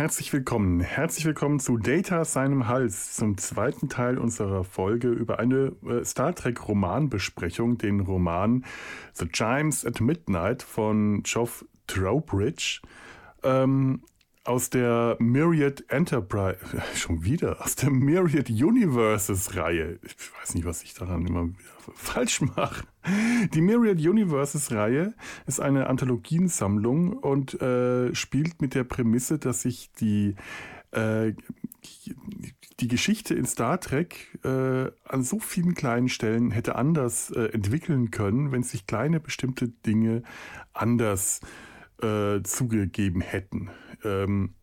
Herzlich willkommen. Herzlich willkommen zu Data seinem Hals, zum zweiten Teil unserer Folge über eine äh, Star Trek Romanbesprechung, den Roman The Chimes at Midnight von Geoff Trowbridge. Ähm, aus der Myriad Enterprise, schon wieder, aus der Myriad Universes Reihe. Ich weiß nicht, was ich daran immer falsch mache. Die Myriad Universes Reihe ist eine Anthologiensammlung und äh, spielt mit der Prämisse, dass sich die äh, die Geschichte in Star Trek äh, an so vielen kleinen Stellen hätte anders äh, entwickeln können, wenn sich kleine bestimmte Dinge anders äh, zugegeben hätten. Ähm,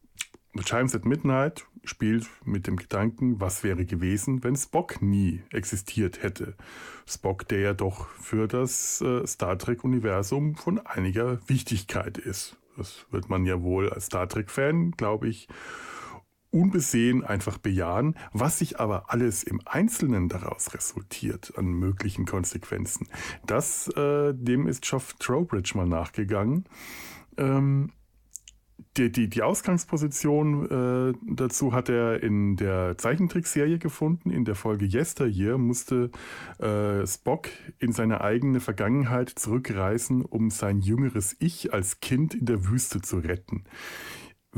Chimes at Midnight spielt mit dem Gedanken, was wäre gewesen, wenn Spock nie existiert hätte. Spock, der ja doch für das äh, Star Trek-Universum von einiger Wichtigkeit ist. Das wird man ja wohl als Star Trek-Fan, glaube ich, unbesehen einfach bejahen, was sich aber alles im Einzelnen daraus resultiert an möglichen Konsequenzen. Das, äh, dem ist Geoff Trowbridge mal nachgegangen. Ähm, die, die, die Ausgangsposition äh, dazu hat er in der Zeichentrickserie gefunden. In der Folge Yesteryear musste äh, Spock in seine eigene Vergangenheit zurückreisen, um sein jüngeres Ich als Kind in der Wüste zu retten.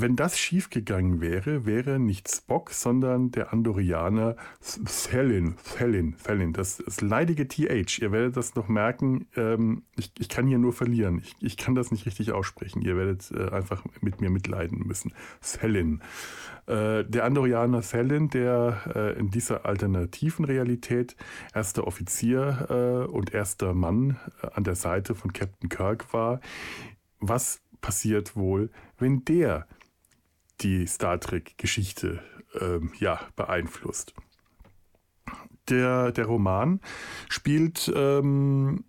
Wenn das schiefgegangen wäre, wäre nicht Spock, sondern der Andorianer Thelin, Thelin, Thelin, das, das leidige TH. Ihr werdet das noch merken, ähm, ich, ich kann hier nur verlieren. Ich, ich kann das nicht richtig aussprechen. Ihr werdet äh, einfach mit mir mitleiden müssen. Thelin. Äh, der Andorianer Thelin, der äh, in dieser alternativen Realität erster Offizier äh, und erster Mann äh, an der Seite von Captain Kirk war. Was passiert wohl, wenn der die Star Trek-Geschichte ähm, ja, beeinflusst. Der, der Roman spielt ähm,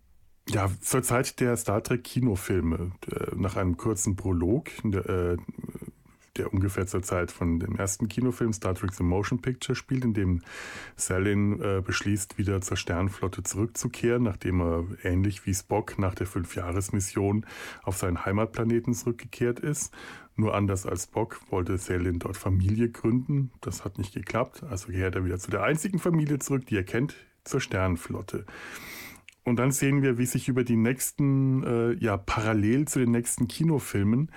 ja, zur Zeit der Star Trek Kinofilme, nach einem kurzen Prolog, äh, der ungefähr zur Zeit von dem ersten Kinofilm Star Trek The Motion Picture spielt, in dem Salin äh, beschließt, wieder zur Sternflotte zurückzukehren, nachdem er ähnlich wie Spock nach der Fünfjahresmission auf seinen Heimatplaneten zurückgekehrt ist. Nur anders als Spock wollte Salin dort Familie gründen. Das hat nicht geklappt, also kehrt er wieder zu der einzigen Familie zurück, die er kennt, zur Sternflotte. Und dann sehen wir, wie sich über die nächsten, äh, ja, parallel zu den nächsten Kinofilmen,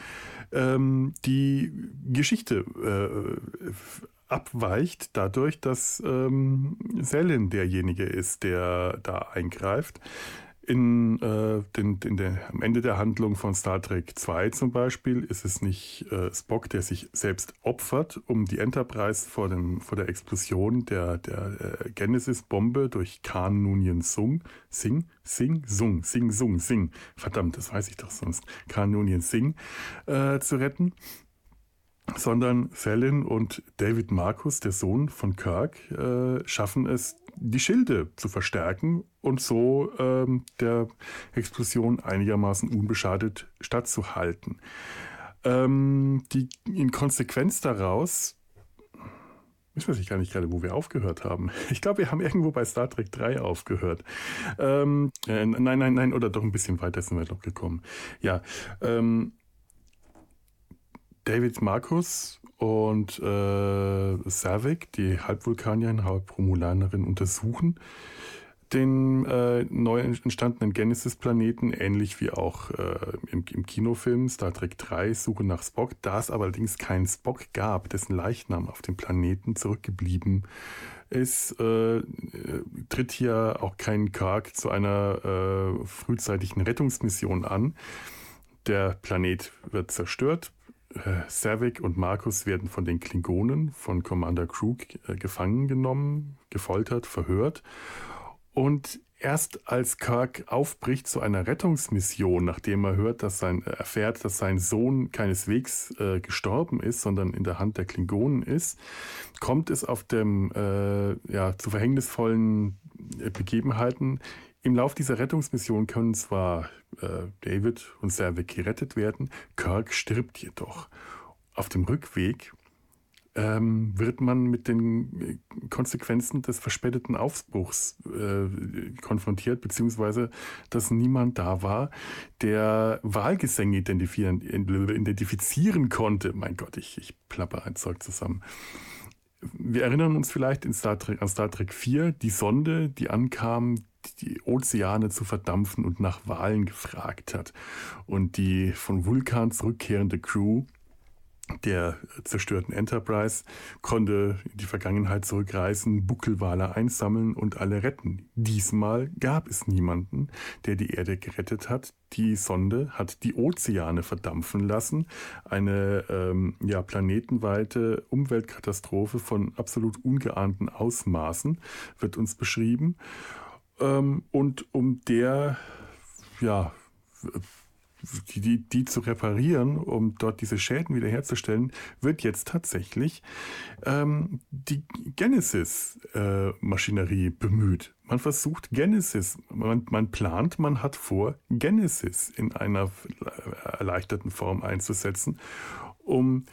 ähm, die Geschichte äh, abweicht, dadurch, dass ähm, Selin derjenige ist, der da eingreift in, äh, den, in der, am Ende der Handlung von Star Trek 2 zum Beispiel ist es nicht äh, Spock, der sich selbst opfert, um die Enterprise vor, dem, vor der Explosion der, der äh, Genesis-Bombe durch Khan Noonien Sung, Sing, Sing, Sung, Sing, Sung, Sing, verdammt, das weiß ich doch sonst, Khan Noonien Sing äh, zu retten. Sondern Fallon und David Marcus, der Sohn von Kirk, äh, schaffen es, die Schilde zu verstärken und so ähm, der Explosion einigermaßen unbeschadet stattzuhalten. Ähm, die, in Konsequenz daraus ich weiß gar nicht gerade, wo wir aufgehört haben. Ich glaube, wir haben irgendwo bei Star Trek 3 aufgehört. Ähm, äh, nein, nein, nein, oder doch ein bisschen weiter sind wir doch gekommen. Ja, ähm, David Marcus und äh, Savik, die Halbvulkanierin, Halbromulanerin, untersuchen den äh, neu entstandenen Genesis-Planeten, ähnlich wie auch äh, im, im, Kinofilm Star Trek 3, Suche nach Spock. Da es aber allerdings keinen Spock gab, dessen Leichnam auf dem Planeten zurückgeblieben ist, äh, tritt hier auch kein Kirk zu einer äh, frühzeitigen Rettungsmission an. Der Planet wird zerstört, äh, Savik und Markus werden von den Klingonen, von Commander Krug äh, gefangen genommen, gefoltert, verhört. Und erst als Kirk aufbricht zu einer Rettungsmission, nachdem er hört, dass sein, erfährt, dass sein Sohn keineswegs äh, gestorben ist, sondern in der Hand der Klingonen ist, kommt es auf dem äh, ja, zu verhängnisvollen äh, Begebenheiten im Lauf dieser Rettungsmission können zwar äh, David und Savik gerettet werden, Kirk stirbt jedoch. Auf dem Rückweg ähm, wird man mit den Konsequenzen des verspäteten Aufbruchs äh, konfrontiert, beziehungsweise dass niemand da war, der Wahlgesänge identifizieren, identifizieren konnte. Mein Gott, ich, ich plapper ein Zeug zusammen. Wir erinnern uns vielleicht in Star Trek, an Star Trek 4, die Sonde, die ankam, die Ozeane zu verdampfen und nach Wahlen gefragt hat. Und die von Vulkan zurückkehrende Crew der zerstörten Enterprise konnte in die Vergangenheit zurückreisen, Buckelwale einsammeln und alle retten. Diesmal gab es niemanden, der die Erde gerettet hat. Die Sonde hat die Ozeane verdampfen lassen. Eine ähm, ja, planetenweite Umweltkatastrophe von absolut ungeahnten Ausmaßen wird uns beschrieben. Ähm, und um der ja, die, die, zu reparieren, um dort diese Schäden wiederherzustellen, wird jetzt tatsächlich ähm, die Genesis-Maschinerie äh, bemüht. Man versucht Genesis, man, man plant, man hat vor, Genesis in einer erleichterten Form einzusetzen, um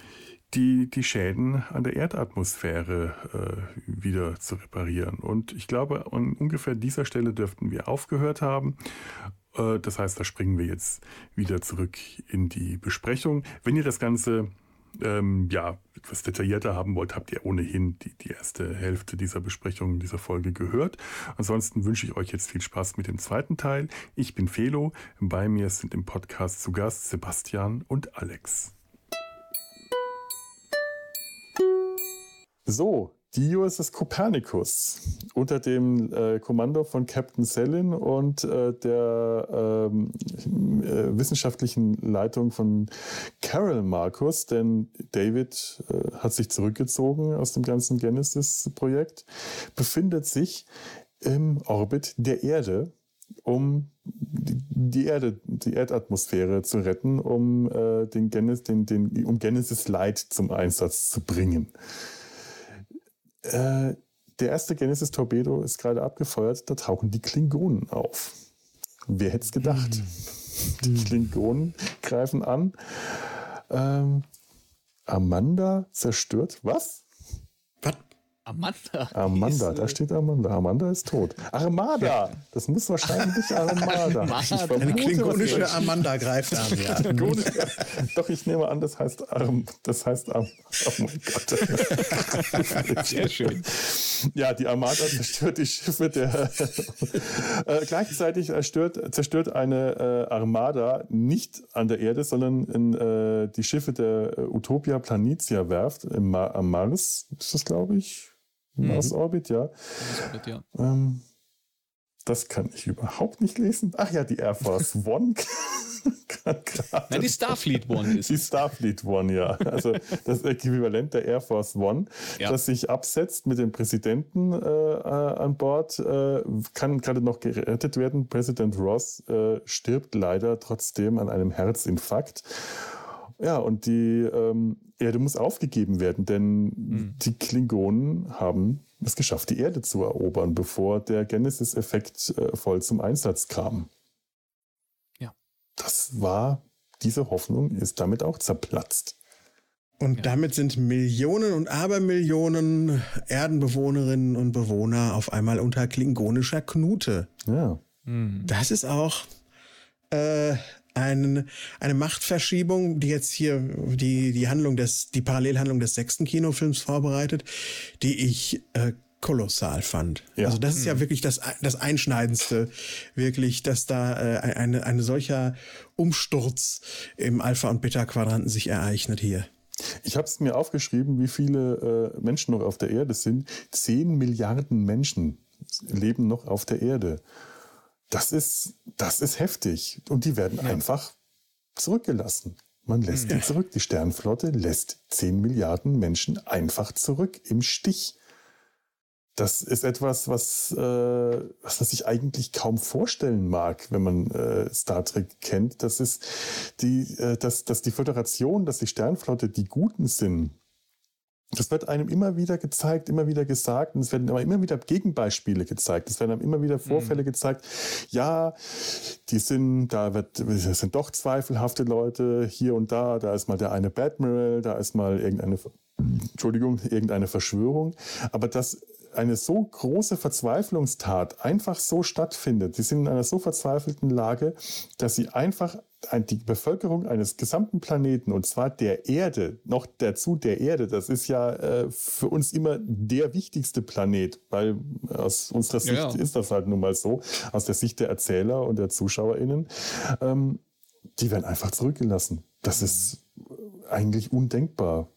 die, die Schäden an der Erdatmosphäre äh, wieder zu reparieren. Und ich glaube, an ungefähr dieser Stelle dürften wir aufgehört haben. Äh, das heißt, da springen wir jetzt wieder zurück in die Besprechung. Wenn ihr das Ganze ähm, ja, etwas detaillierter haben wollt, habt ihr ohnehin die, die erste Hälfte dieser Besprechung, dieser Folge gehört. Ansonsten wünsche ich euch jetzt viel Spaß mit dem zweiten Teil. Ich bin Felo, bei mir sind im Podcast zu Gast Sebastian und Alex. So, die USS Copernicus unter dem äh, Kommando von Captain Selin und äh, der ähm, äh, wissenschaftlichen Leitung von Carol Marcus, denn David äh, hat sich zurückgezogen aus dem ganzen Genesis-Projekt, befindet sich im Orbit der Erde, um die Erde, die Erdatmosphäre zu retten, um äh, den Genesis, den, den, um Genesis Light zum Einsatz zu bringen. Äh, der erste Genesis Torpedo ist gerade abgefeuert, da tauchen die Klingonen auf. Wer hätte es gedacht? Hm. Die Klingonen greifen an. Ähm, Amanda zerstört. Was? Amanda. Amanda, da steht Amanda. Amanda ist tot. Armada, das muss wahrscheinlich Armada. Armada. Eine klingonische Amanda greift an, ja. Doch, ich nehme an, das heißt Arm, das heißt Arm. Oh mein Gott. Sehr schön. Ja, die Armada zerstört die Schiffe der. äh, gleichzeitig zerstört, zerstört eine äh, Armada nicht an der Erde, sondern in, äh, die Schiffe der Utopia Planitia Werft im Ma am Mars, ist das, glaube ich. Mars mhm. Orbit, ja. Mars Orbit, ja. Ähm, das kann ich überhaupt nicht lesen. Ach ja, die Air Force One. Nein, die Starfleet One ist Die Starfleet One, ja. Also das Äquivalent der Air Force One, ja. das sich absetzt mit dem Präsidenten äh, äh, an Bord, äh, kann gerade noch gerettet werden. Präsident Ross äh, stirbt leider trotzdem an einem Herzinfarkt. Ja, und die ähm, Erde muss aufgegeben werden, denn mhm. die Klingonen haben es geschafft, die Erde zu erobern, bevor der Genesis-Effekt äh, voll zum Einsatz kam. Ja. Das war, diese Hoffnung ist damit auch zerplatzt. Und ja. damit sind Millionen und Abermillionen Erdenbewohnerinnen und Bewohner auf einmal unter klingonischer Knute. Ja. Mhm. Das ist auch äh, ein, eine Machtverschiebung, die jetzt hier die, die Handlung des, die Parallelhandlung des sechsten Kinofilms vorbereitet, die ich äh, kolossal fand. Ja. Also das ist ja mhm. wirklich das, das Einschneidendste, wirklich, dass da äh, eine, eine solcher Umsturz im Alpha- und Beta-Quadranten sich ereignet hier. Ich habe es mir aufgeschrieben, wie viele äh, Menschen noch auf der Erde sind. Zehn Milliarden Menschen leben noch auf der Erde. Das ist, das ist heftig. Und die werden ja. einfach zurückgelassen. Man lässt ja. die zurück. Die Sternflotte lässt 10 Milliarden Menschen einfach zurück im Stich. Das ist etwas, was, äh, was man sich eigentlich kaum vorstellen mag, wenn man äh, Star Trek kennt. Das ist die, äh, dass, dass die Föderation, dass die Sternflotte die Guten sind das wird einem immer wieder gezeigt, immer wieder gesagt und es werden aber immer wieder Gegenbeispiele gezeigt. Es werden einem immer wieder Vorfälle mhm. gezeigt. Ja, die sind, da wird, das sind doch zweifelhafte Leute hier und da. Da ist mal der eine Badmiral, da ist mal irgendeine Entschuldigung, irgendeine Verschwörung, aber dass eine so große Verzweiflungstat einfach so stattfindet. Sie sind in einer so verzweifelten Lage, dass sie einfach die Bevölkerung eines gesamten Planeten, und zwar der Erde, noch dazu der Erde, das ist ja äh, für uns immer der wichtigste Planet, weil aus unserer Sicht ja, ja. ist das halt nun mal so, aus der Sicht der Erzähler und der ZuschauerInnen, ähm, die werden einfach zurückgelassen. Das ist eigentlich undenkbar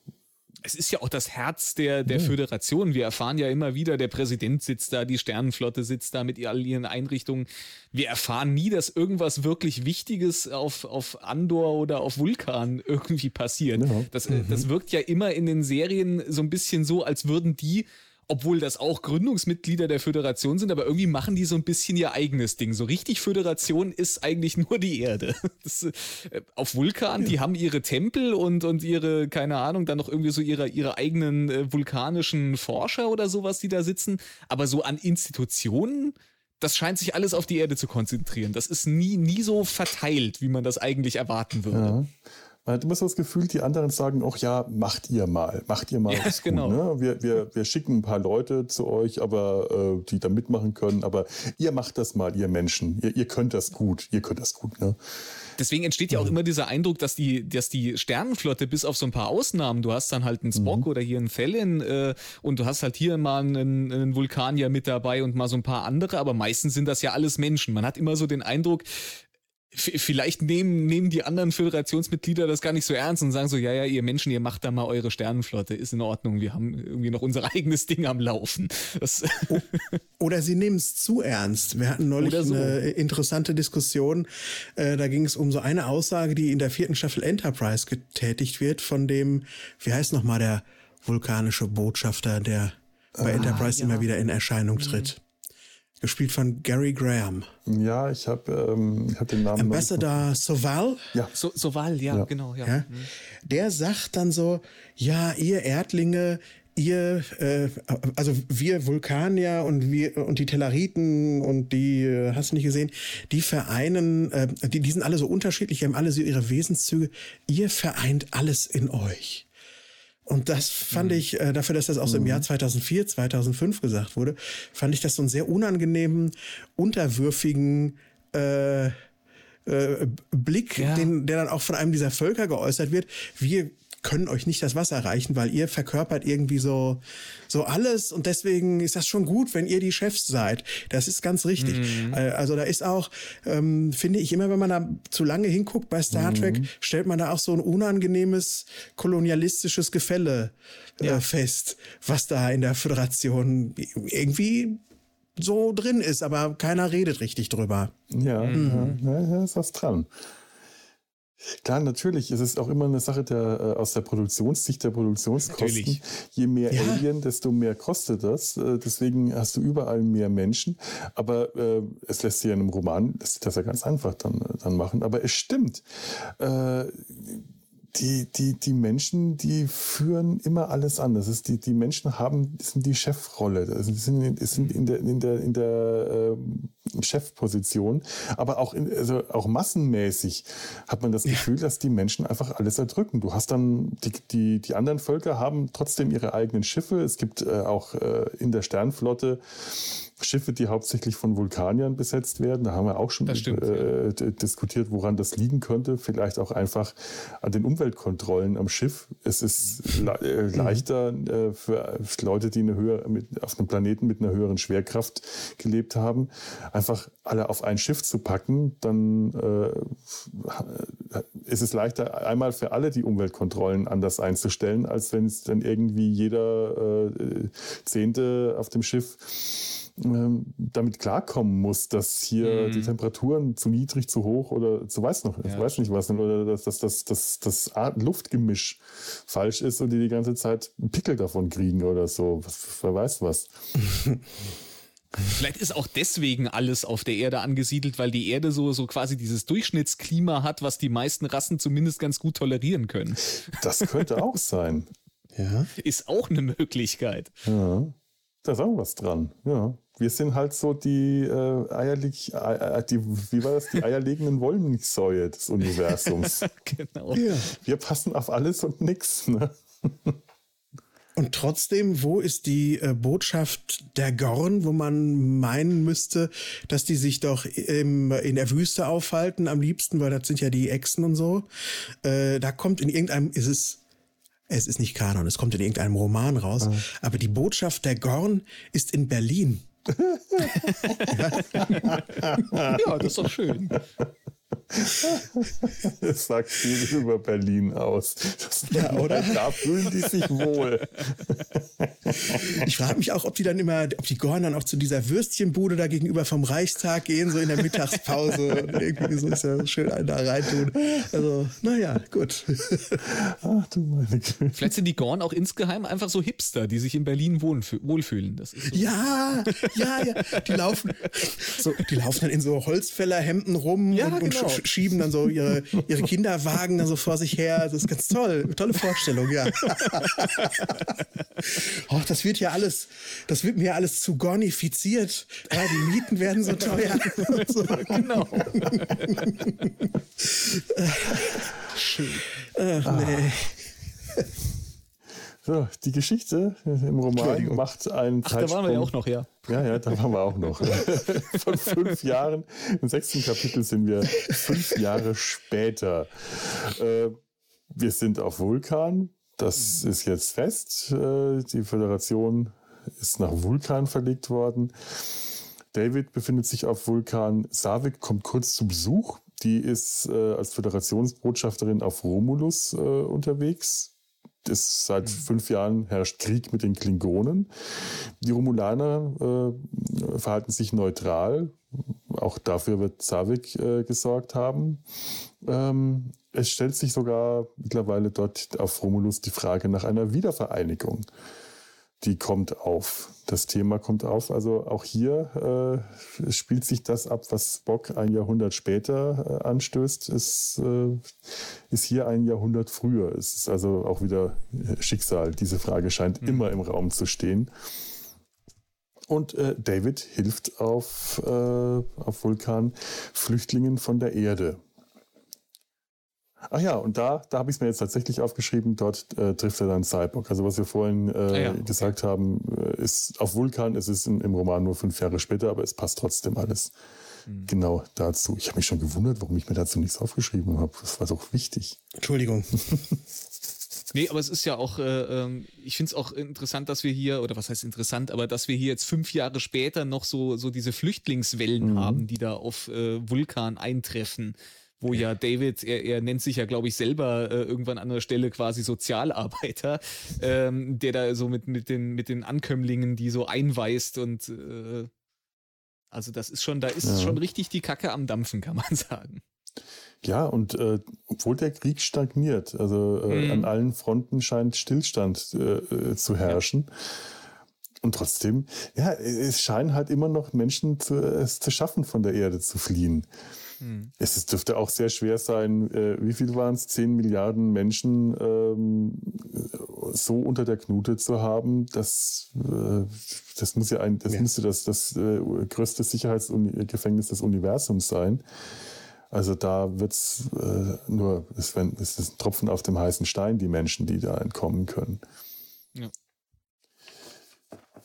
es ist ja auch das Herz der, der ja. Föderation. Wir erfahren ja immer wieder, der Präsident sitzt da, die Sternenflotte sitzt da mit all ihren Einrichtungen. Wir erfahren nie, dass irgendwas wirklich Wichtiges auf, auf Andor oder auf Vulkan irgendwie passiert. Ja. Das, mhm. das wirkt ja immer in den Serien so ein bisschen so, als würden die obwohl das auch Gründungsmitglieder der Föderation sind, aber irgendwie machen die so ein bisschen ihr eigenes Ding. So richtig Föderation ist eigentlich nur die Erde. Das, äh, auf Vulkan, ja. die haben ihre Tempel und, und ihre, keine Ahnung, dann noch irgendwie so ihre, ihre eigenen äh, vulkanischen Forscher oder sowas, die da sitzen. Aber so an Institutionen, das scheint sich alles auf die Erde zu konzentrieren. Das ist nie, nie so verteilt, wie man das eigentlich erwarten würde. Ja. Man hat immer so das Gefühl, die anderen sagen auch, ja, macht ihr mal, macht ihr mal. Ja, genau. Gut, ne? wir, wir, wir schicken ein paar Leute zu euch, aber äh, die da mitmachen können, aber ihr macht das mal, ihr Menschen. Ihr, ihr könnt das gut, ihr könnt das gut, ne? Deswegen entsteht ja auch immer dieser Eindruck, dass die, dass die Sternenflotte bis auf so ein paar Ausnahmen, du hast dann halt einen Spock mhm. oder hier einen Fallon äh, und du hast halt hier mal einen, einen Vulkanier mit dabei und mal so ein paar andere, aber meistens sind das ja alles Menschen. Man hat immer so den Eindruck, vielleicht nehmen, nehmen die anderen Föderationsmitglieder das gar nicht so ernst und sagen so, ja, ja, ihr Menschen, ihr macht da mal eure Sternenflotte, ist in Ordnung, wir haben irgendwie noch unser eigenes Ding am Laufen. Oder sie nehmen es zu ernst. Wir hatten neulich so. eine interessante Diskussion, äh, da ging es um so eine Aussage, die in der vierten Staffel Enterprise getätigt wird, von dem, wie heißt nochmal der vulkanische Botschafter, der bei ah, Enterprise ja. immer wieder in Erscheinung tritt. Gespielt von Gary Graham. Ja, ich habe ähm, hab den Namen. Ambassador Soval. Ja. So, Soval, ja, ja. genau. Ja. ja. Mhm. Der sagt dann so, ja, ihr Erdlinge, ihr, äh, also wir Vulkanier und wir und die Telleriten und die, äh, hast du nicht gesehen, die vereinen, äh, die, die sind alle so unterschiedlich, haben alle so ihre Wesenszüge. Ihr vereint alles in euch. Und das fand mhm. ich, äh, dafür, dass das auch so im Jahr 2004, mhm. 2005 gesagt wurde, fand ich das so einen sehr unangenehmen, unterwürfigen äh, äh, Blick, ja. den, der dann auch von einem dieser Völker geäußert wird. Wir können euch nicht das Wasser reichen, weil ihr verkörpert irgendwie so, so alles und deswegen ist das schon gut, wenn ihr die Chefs seid. Das ist ganz richtig. Mhm. Äh, also da ist auch, ähm, finde ich immer, wenn man da zu lange hinguckt bei Star mhm. Trek, stellt man da auch so ein unangenehmes kolonialistisches Gefälle äh, ja. fest, was da in der Föderation irgendwie so drin ist, aber keiner redet richtig drüber. Ja, mhm. ja, ja, ist was dran. Klar, natürlich. Es ist auch immer eine Sache der, äh, aus der Produktionssicht der Produktionskosten. Natürlich. Je mehr ja. Alien, desto mehr kostet das. Äh, deswegen hast du überall mehr Menschen. Aber äh, es lässt sich ja in einem Roman, lässt sich das ja ganz einfach dann, dann machen. Aber es stimmt. Äh, die, die, die Menschen, die führen immer alles an. Das ist die, die Menschen haben, sind die Chefrolle. Das sind, sind in der, in der, in der äh, Chefposition. Aber auch, in, also auch massenmäßig hat man das Gefühl, dass die Menschen einfach alles erdrücken. Du hast dann, die, die, die anderen Völker haben trotzdem ihre eigenen Schiffe. Es gibt äh, auch äh, in der Sternflotte Schiffe, die hauptsächlich von Vulkaniern besetzt werden. Da haben wir auch schon äh, diskutiert, woran das liegen könnte. Vielleicht auch einfach an den Umweltkontrollen am Schiff. Es ist le äh, mhm. leichter äh, für Leute, die eine höhere, mit, auf einem Planeten mit einer höheren Schwerkraft gelebt haben, einfach alle auf ein Schiff zu packen. Dann äh, ist es leichter, einmal für alle die Umweltkontrollen anders einzustellen, als wenn es dann irgendwie jeder äh, Zehnte auf dem Schiff damit klarkommen muss, dass hier mhm. die Temperaturen zu niedrig, zu hoch oder zu weiß noch, ja. ich weiß nicht was, oder dass das, das, das, das Luftgemisch falsch ist und die die ganze Zeit einen Pickel davon kriegen oder so. Wer weiß was. Vielleicht ist auch deswegen alles auf der Erde angesiedelt, weil die Erde so, so quasi dieses Durchschnittsklima hat, was die meisten Rassen zumindest ganz gut tolerieren können. Das könnte auch sein. Ja. Ist auch eine Möglichkeit. Ja. Da ist auch was dran. Ja wir sind halt so die äh, eierlich, äh, die, wie war das, die eierlegenden Wollmilchsäue des Universums. genau. Ja. Wir passen auf alles und nix. Ne? Und trotzdem, wo ist die äh, Botschaft der Gorn, wo man meinen müsste, dass die sich doch im, in der Wüste aufhalten, am liebsten, weil das sind ja die Echsen und so. Äh, da kommt in irgendeinem, ist es, es ist nicht Kanon, es kommt in irgendeinem Roman raus, mhm. aber die Botschaft der Gorn ist in Berlin. ja, das ist doch schön. Das sagt viel über Berlin aus. Das ja, oder? Da fühlen die sich wohl. Ich frage mich auch, ob die dann immer, ob die Gorn dann auch zu dieser Würstchenbude da gegenüber vom Reichstag gehen, so in der Mittagspause und irgendwie so ist ja schön einen da reintun. Also, naja, gut. Ach du meine Güte. Vielleicht sind die Gorn auch insgeheim einfach so Hipster, die sich in Berlin wohlfühlen. Das ist so. Ja, ja, ja. Die laufen, so, die laufen dann in so Holzfällerhemden rum ja, und, genau. Und schieben dann so ihre, ihre Kinderwagen dann so vor sich her. Das ist ganz toll. Tolle Vorstellung, ja. oh, das wird ja alles, das wird mir alles zu gornifiziert. Ja, die Mieten werden so teuer. so. Genau. Schön. Ach, nee. So, die Geschichte im Roman macht einen Ach, Zeitsprung. da waren wir ja auch noch, ja. Ja, ja, da waren wir auch noch. Von fünf Jahren, im sechsten Kapitel sind wir fünf Jahre später. Äh, wir sind auf Vulkan. Das ist jetzt fest. Äh, die Föderation ist nach Vulkan verlegt worden. David befindet sich auf Vulkan. Savik kommt kurz zu Besuch. Die ist äh, als Föderationsbotschafterin auf Romulus äh, unterwegs ist seit mhm. fünf Jahren herrscht Krieg mit den Klingonen. Die Romulaner äh, verhalten sich neutral. Auch dafür wird Savik äh, gesorgt haben. Ähm, es stellt sich sogar mittlerweile dort auf Romulus die Frage nach einer Wiedervereinigung die kommt auf. Das Thema kommt auf. Also auch hier äh, spielt sich das ab, was Spock ein Jahrhundert später äh, anstößt, ist, äh, ist hier ein Jahrhundert früher. Es ist also auch wieder Schicksal. Diese Frage scheint mhm. immer im Raum zu stehen. Und äh, David hilft auf, äh, auf Vulkan Flüchtlingen von der Erde. Ach ja, und da, da habe ich es mir jetzt tatsächlich aufgeschrieben, dort äh, trifft er dann Cyborg. Also was wir vorhin äh, ah ja, okay. gesagt haben, äh, ist auf Vulkan, es ist in, im Roman nur fünf Jahre später, aber es passt trotzdem alles mhm. genau dazu. Ich habe mich schon gewundert, warum ich mir dazu nichts aufgeschrieben habe. Das war doch wichtig. Entschuldigung. Nee, aber es ist ja auch, äh, ähm, ich finde es auch interessant, dass wir hier, oder was heißt interessant, aber dass wir hier jetzt fünf Jahre später noch so, so diese Flüchtlingswellen mhm. haben, die da auf äh, Vulkan eintreffen wo ja David, er, er nennt sich ja, glaube ich, selber äh, irgendwann an der Stelle quasi Sozialarbeiter, ähm, der da so mit, mit, den, mit den Ankömmlingen, die so einweist und äh, also das ist schon, da ist ja. schon richtig die Kacke am Dampfen, kann man sagen. Ja, und äh, obwohl der Krieg stagniert, also äh, mhm. an allen Fronten scheint Stillstand äh, äh zu herrschen. Ja. Und trotzdem, ja, es scheinen halt immer noch Menschen zu, es zu schaffen, von der Erde zu fliehen. Hm. Es dürfte auch sehr schwer sein, äh, wie viel waren es? Zehn Milliarden Menschen ähm, so unter der Knute zu haben, dass äh, das muss ja ein, das ja. müsste das, das äh, größte Sicherheitsgefängnis des Universums sein. Also da wird's äh, nur, es, wenn, es ist ein Tropfen auf dem heißen Stein, die Menschen, die da entkommen können. Ja.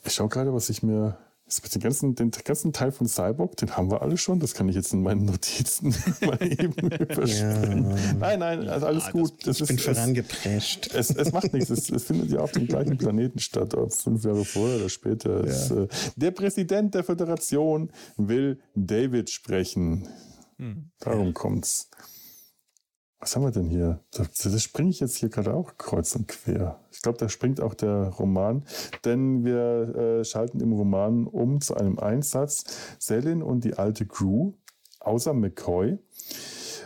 Ich schaue gerade, was ich mir den ganzen, den ganzen Teil von Cyborg, den haben wir alle schon. Das kann ich jetzt in meinen Notizen mal eben überspringen. Ja. Nein, nein, also alles ja, gut. Das, ich bin vorangeprescht. Es, es, macht nichts. Es, es, findet ja auf dem gleichen Planeten statt, ob fünf Jahre vorher oder später. Ja. Es, äh, der Präsident der Föderation will David sprechen. Hm. Darum kommt's. Was haben wir denn hier? Das, springe ich jetzt hier gerade auch kreuz und quer. Ich glaube, da springt auch der Roman, denn wir äh, schalten im Roman um zu einem Einsatz. Selin und die alte Crew, außer McCoy,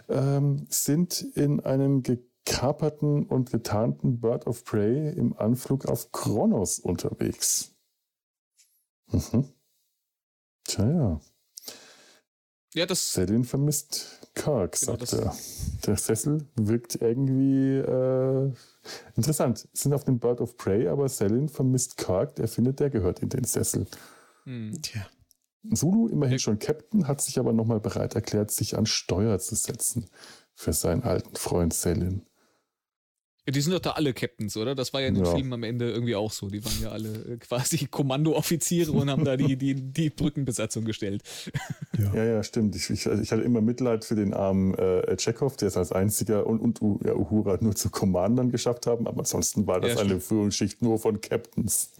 ähm, sind in einem gekaperten und getarnten Bird of Prey im Anflug auf Kronos unterwegs. Mhm. Tja, ja. Ja, das. Selin vermisst Kirk, genau, sagt er. Der Sessel wirkt irgendwie äh, interessant. Sind auf dem Bird of Prey, aber Selin vermisst Kirk. Der findet, der gehört in den Sessel. Hm. Tja. Zulu, immerhin schon Captain, hat sich aber nochmal bereit erklärt, sich an Steuer zu setzen für seinen alten Freund Selin. Ja, die sind doch da alle Captains, oder? Das war ja in den ja. Filmen am Ende irgendwie auch so. Die waren ja alle äh, quasi Kommandooffiziere und haben da die, die, die Brückenbesatzung gestellt. Ja, ja, ja stimmt. Ich, ich, ich, hatte immer Mitleid für den armen äh, Chekhov, der es als einziger und, und ja, Uhura nur zu Commandern geschafft haben, aber ansonsten war das ja, eine Führungsschicht nur von Captains.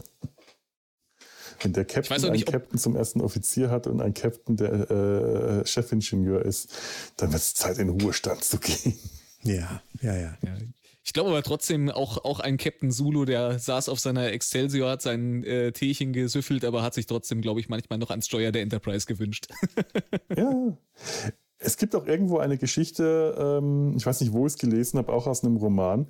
Wenn der Captain einen Captain zum ersten Offizier hat und ein Captain der äh, Chefingenieur ist, dann wird es Zeit, in Ruhestand zu gehen. Ja, ja, ja. ja. Ich glaube aber trotzdem auch, auch ein Captain Zulu, der saß auf seiner Excelsior, hat sein äh, Teechen gesüffelt, aber hat sich trotzdem, glaube ich, manchmal noch ans Steuer der Enterprise gewünscht. ja. Es gibt auch irgendwo eine Geschichte, ähm, ich weiß nicht, wo ich es gelesen habe, auch aus einem Roman,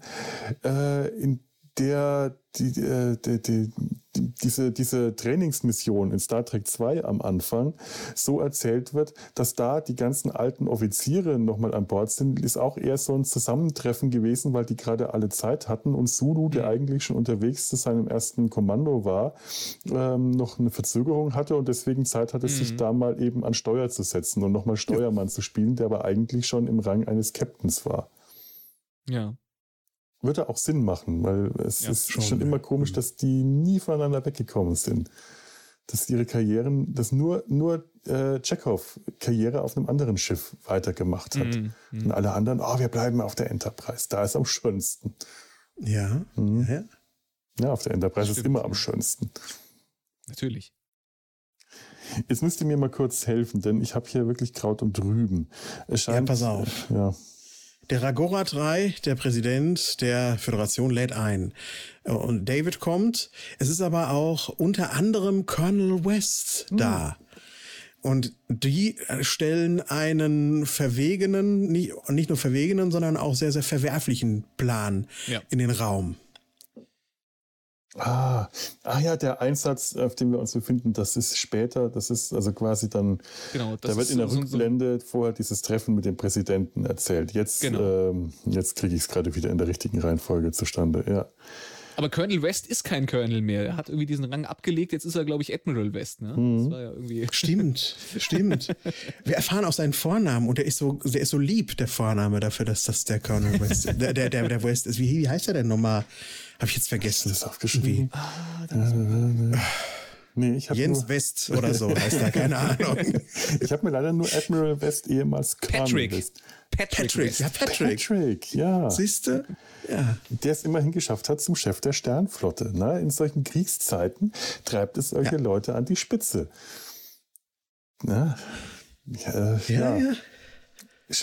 äh, in der die, äh, die, die, die, diese, diese Trainingsmission in Star Trek 2 am Anfang so erzählt wird, dass da die ganzen alten Offiziere nochmal an Bord sind, ist auch eher so ein Zusammentreffen gewesen, weil die gerade alle Zeit hatten und Sulu, der mhm. eigentlich schon unterwegs zu seinem ersten Kommando war, ähm, noch eine Verzögerung hatte und deswegen Zeit hatte, mhm. sich da mal eben an Steuer zu setzen und nochmal Steuermann ja. zu spielen, der aber eigentlich schon im Rang eines Captains war. Ja würde auch Sinn machen, weil es ja, ist schon, schon immer komisch, mhm. dass die nie voneinander weggekommen sind. Dass ihre Karrieren, dass nur, nur äh, Chekhov Karriere auf einem anderen Schiff weitergemacht hat. Mhm. mhm. Und alle anderen, oh, wir bleiben auf der Enterprise, da ist am schönsten. Ja. Mhm. ja. Ja, auf der Enterprise ist immer am schönsten. Natürlich. Jetzt müsst ihr mir mal kurz helfen, denn ich habe hier wirklich Kraut und Drüben. Es scheint, ja, pass auf. Ja. Der Ragora 3, der Präsident der Föderation, lädt ein. Und David kommt. Es ist aber auch unter anderem Colonel West hm. da. Und die stellen einen verwegenen, nicht, nicht nur verwegenen, sondern auch sehr, sehr verwerflichen Plan ja. in den Raum. Ah, ah ja, der Einsatz, auf dem wir uns befinden, das ist später, das ist also quasi dann, genau, da wird in der so, Rückblende so vorher dieses Treffen mit dem Präsidenten erzählt. Jetzt, genau. ähm, jetzt kriege ich es gerade wieder in der richtigen Reihenfolge zustande, ja. Aber Colonel West ist kein Colonel mehr. Er hat irgendwie diesen Rang abgelegt. Jetzt ist er, glaube ich, Admiral West. Ne? Mhm. Das war ja irgendwie stimmt, stimmt. Wir erfahren auch seinen Vornamen und der ist so, der ist so lieb, der Vorname dafür, dass das der Colonel West, der, der, der, der West ist. Wie, wie heißt er denn nochmal? Habe ich jetzt vergessen. Das aufgeschrieben. Ah, das Nee, ich Jens nur, West oder so heißt er, keine Ahnung. ich habe mir leider nur Admiral West ehemals Patrick. West. Patrick. Patrick. Ja, Patrick. Patrick, ja. Siehst du? Ja. Der es immerhin geschafft hat zum Chef der Sternflotte. Ne? In solchen Kriegszeiten treibt es solche ja. Leute an die Spitze. Na? Ja, ja. ja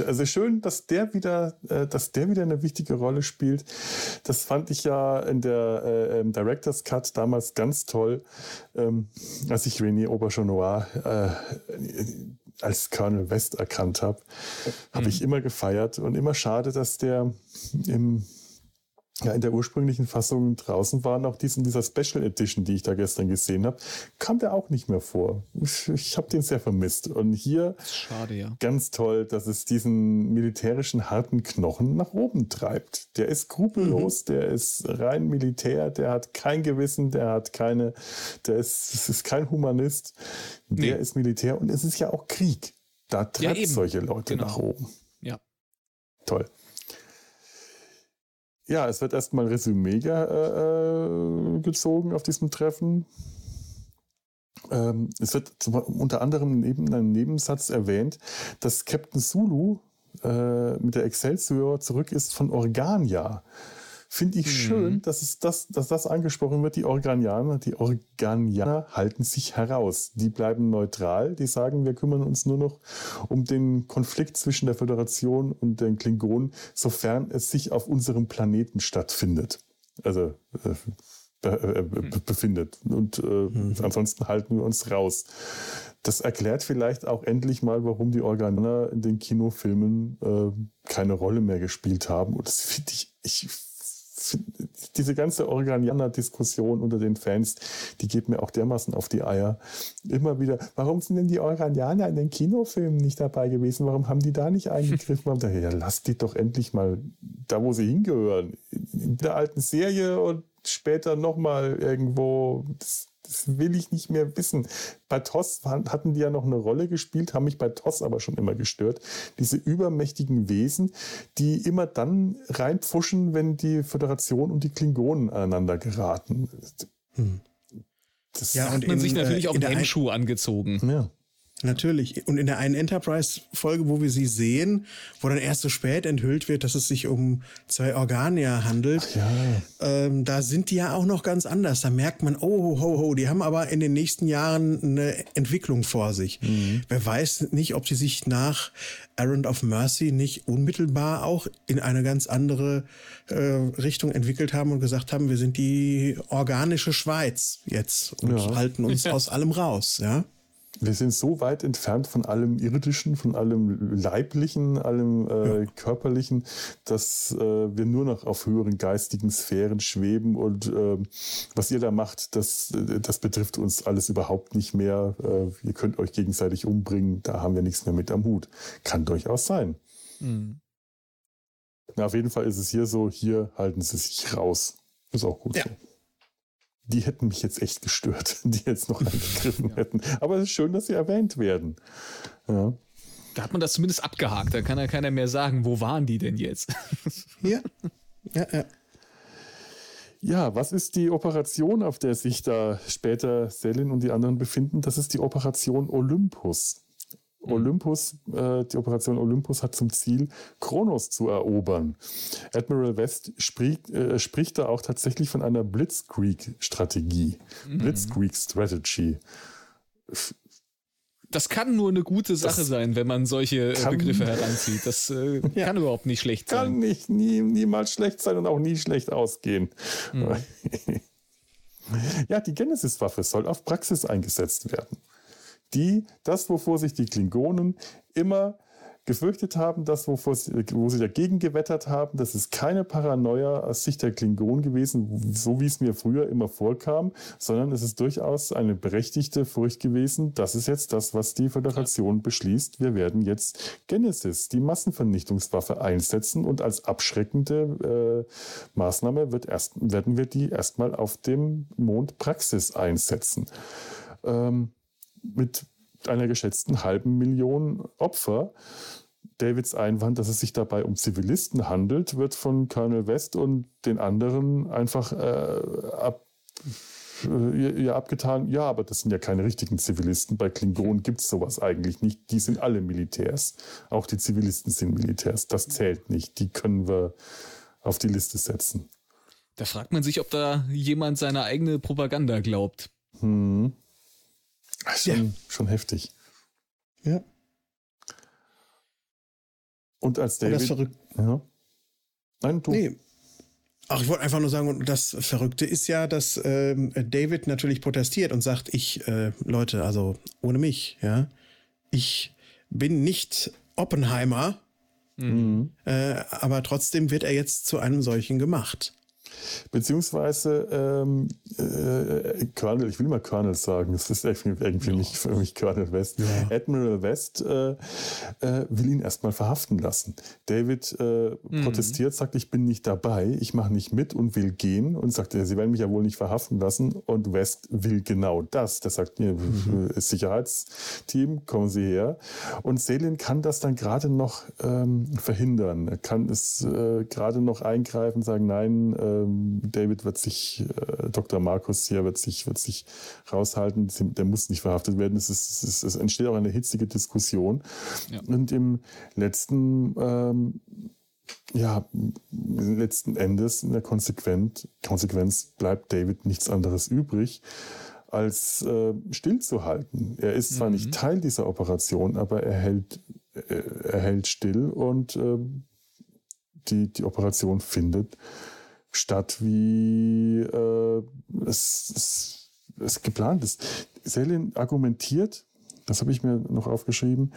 also schön, dass der wieder, äh, dass der wieder eine wichtige Rolle spielt. Das fand ich ja in der äh, Director's Cut damals ganz toll, ähm, als ich René Aubergenois äh, als Colonel West erkannt habe. Habe mhm. ich immer gefeiert und immer schade, dass der im ja, in der ursprünglichen Fassung draußen waren, auch diesen, dieser Special Edition, die ich da gestern gesehen habe, kam der auch nicht mehr vor. Ich, ich habe den sehr vermisst. Und hier Schade, ja. ganz toll, dass es diesen militärischen harten Knochen nach oben treibt. Der ist skrupellos, mhm. der ist rein militär, der hat kein Gewissen, der hat keine, der ist, es ist kein Humanist, der nee. ist Militär und es ist ja auch Krieg. Da treibt ja, solche Leute genau. nach oben. Ja. Toll. Ja, es wird erstmal Resümee ge äh, gezogen auf diesem Treffen. Ähm, es wird zum, unter anderem neben einem Nebensatz erwähnt, dass Captain Zulu äh, mit der Excelsior zurück ist von Organia. Finde ich mhm. schön, dass, es das, dass das angesprochen wird. Die Organianer, die Organianer halten sich heraus. Die bleiben neutral. Die sagen, wir kümmern uns nur noch um den Konflikt zwischen der Föderation und den Klingonen, sofern es sich auf unserem Planeten stattfindet. Also äh, äh, be, befindet. Und äh, mhm. ansonsten halten wir uns raus. Das erklärt vielleicht auch endlich mal, warum die Organer in den Kinofilmen äh, keine Rolle mehr gespielt haben. Und das finde ich, ich diese ganze Organianer-Diskussion unter den Fans, die geht mir auch dermaßen auf die Eier. Immer wieder, warum sind denn die Organianer in den Kinofilmen nicht dabei gewesen? Warum haben die da nicht eingegriffen? Warum dachte, ja, lasst die doch endlich mal da, wo sie hingehören. In der alten Serie und später nochmal irgendwo. Das, das will ich nicht mehr wissen. Bei TOS hatten die ja noch eine Rolle gespielt, haben mich bei TOS aber schon immer gestört. Diese übermächtigen Wesen, die immer dann reinpfuschen, wenn die Föderation und die Klingonen aneinander geraten. Hm. Das ja, hat man in, sich natürlich äh, auch einen Hemmschuh angezogen. Ja. Natürlich. Und in der einen Enterprise-Folge, wo wir sie sehen, wo dann erst so spät enthüllt wird, dass es sich um zwei Organier handelt, ja. ähm, da sind die ja auch noch ganz anders. Da merkt man, oh, ho, ho, die haben aber in den nächsten Jahren eine Entwicklung vor sich. Mhm. Wer weiß nicht, ob sie sich nach Errand of Mercy nicht unmittelbar auch in eine ganz andere äh, Richtung entwickelt haben und gesagt haben, wir sind die organische Schweiz jetzt und ja. halten uns aus allem raus, ja. Wir sind so weit entfernt von allem Irdischen, von allem Leiblichen, allem äh, ja. Körperlichen, dass äh, wir nur noch auf höheren geistigen Sphären schweben. Und äh, was ihr da macht, das, das betrifft uns alles überhaupt nicht mehr. Äh, ihr könnt euch gegenseitig umbringen, da haben wir nichts mehr mit am Hut. Kann durchaus sein. Mhm. Na, auf jeden Fall ist es hier so, hier halten sie sich raus. Ist auch gut ja. so die hätten mich jetzt echt gestört, die jetzt noch angegriffen ja. hätten. Aber es ist schön, dass sie erwähnt werden. Ja. Da hat man das zumindest abgehakt. Da kann ja keiner mehr sagen, wo waren die denn jetzt? ja. Ja, ja. Ja, was ist die Operation, auf der sich da später Selin und die anderen befinden? Das ist die Operation Olympus. Mhm. Olympus, äh, die Operation Olympus hat zum Ziel, Kronos zu erobern. Admiral West spricht, äh, spricht da auch tatsächlich von einer Blitzkrieg-Strategie. Mhm. Blitzkrieg-Strategy. Das kann nur eine gute Sache das sein, wenn man solche äh, Begriffe heranzieht. Das äh, ja. kann überhaupt nicht schlecht sein. Kann nicht, nie, niemals schlecht sein und auch nie schlecht ausgehen. Mhm. ja, die Genesis-Waffe soll auf Praxis eingesetzt werden die, das, wovor sich die Klingonen immer gefürchtet haben, das, wovor sie, wo sie dagegen gewettert haben, das ist keine Paranoia aus Sicht der Klingonen gewesen, so wie es mir früher immer vorkam, sondern es ist durchaus eine berechtigte Furcht gewesen. Das ist jetzt das, was die Föderation beschließt. Wir werden jetzt Genesis, die Massenvernichtungswaffe, einsetzen und als abschreckende äh, Maßnahme wird erst, werden wir die erstmal auf dem Mond Praxis einsetzen. Ähm, mit einer geschätzten halben Million Opfer. Davids Einwand, dass es sich dabei um Zivilisten handelt, wird von Colonel West und den anderen einfach äh, ab, äh, ja, abgetan. Ja, aber das sind ja keine richtigen Zivilisten. Bei Klingonen gibt es sowas eigentlich nicht. Die sind alle Militärs. Auch die Zivilisten sind Militärs. Das zählt nicht. Die können wir auf die Liste setzen. Da fragt man sich, ob da jemand seine eigene Propaganda glaubt. Hm. Schon, ja. schon heftig. Ja. Und als David. Und das verrückt. Ja. Nein, du. Nee. Ach, ich wollte einfach nur sagen, das Verrückte ist ja, dass ähm, David natürlich protestiert und sagt, ich, äh, Leute, also ohne mich, ja, ich bin nicht Oppenheimer, mhm. äh, aber trotzdem wird er jetzt zu einem solchen gemacht. Beziehungsweise ähm, äh, Colonel, ich will mal Colonel sagen, das ist irgendwie ja. nicht für mich Colonel West. Ja. Admiral West äh, äh, will ihn erstmal verhaften lassen. David äh, mhm. protestiert, sagt, ich bin nicht dabei, ich mache nicht mit und will gehen und sagt, sie werden mich ja wohl nicht verhaften lassen. Und West will genau das. Der sagt, mir, mhm. Sicherheitsteam, kommen Sie her. Und Selin kann das dann gerade noch ähm, verhindern. Er kann es äh, gerade noch eingreifen, sagen, nein, äh, David wird sich, äh, Dr. Markus hier wird sich, wird sich raushalten, der muss nicht verhaftet werden. Es, ist, es, es entsteht auch eine hitzige Diskussion. Ja. Und im letzten, ähm, ja, letzten Endes in der Konsequenz, Konsequenz bleibt David nichts anderes übrig, als äh, stillzuhalten. Er ist zwar mhm. nicht Teil dieser Operation, aber er hält, äh, er hält still und äh, die, die Operation findet statt, wie äh, es, es, es geplant ist. Selin argumentiert, das habe ich mir noch aufgeschrieben,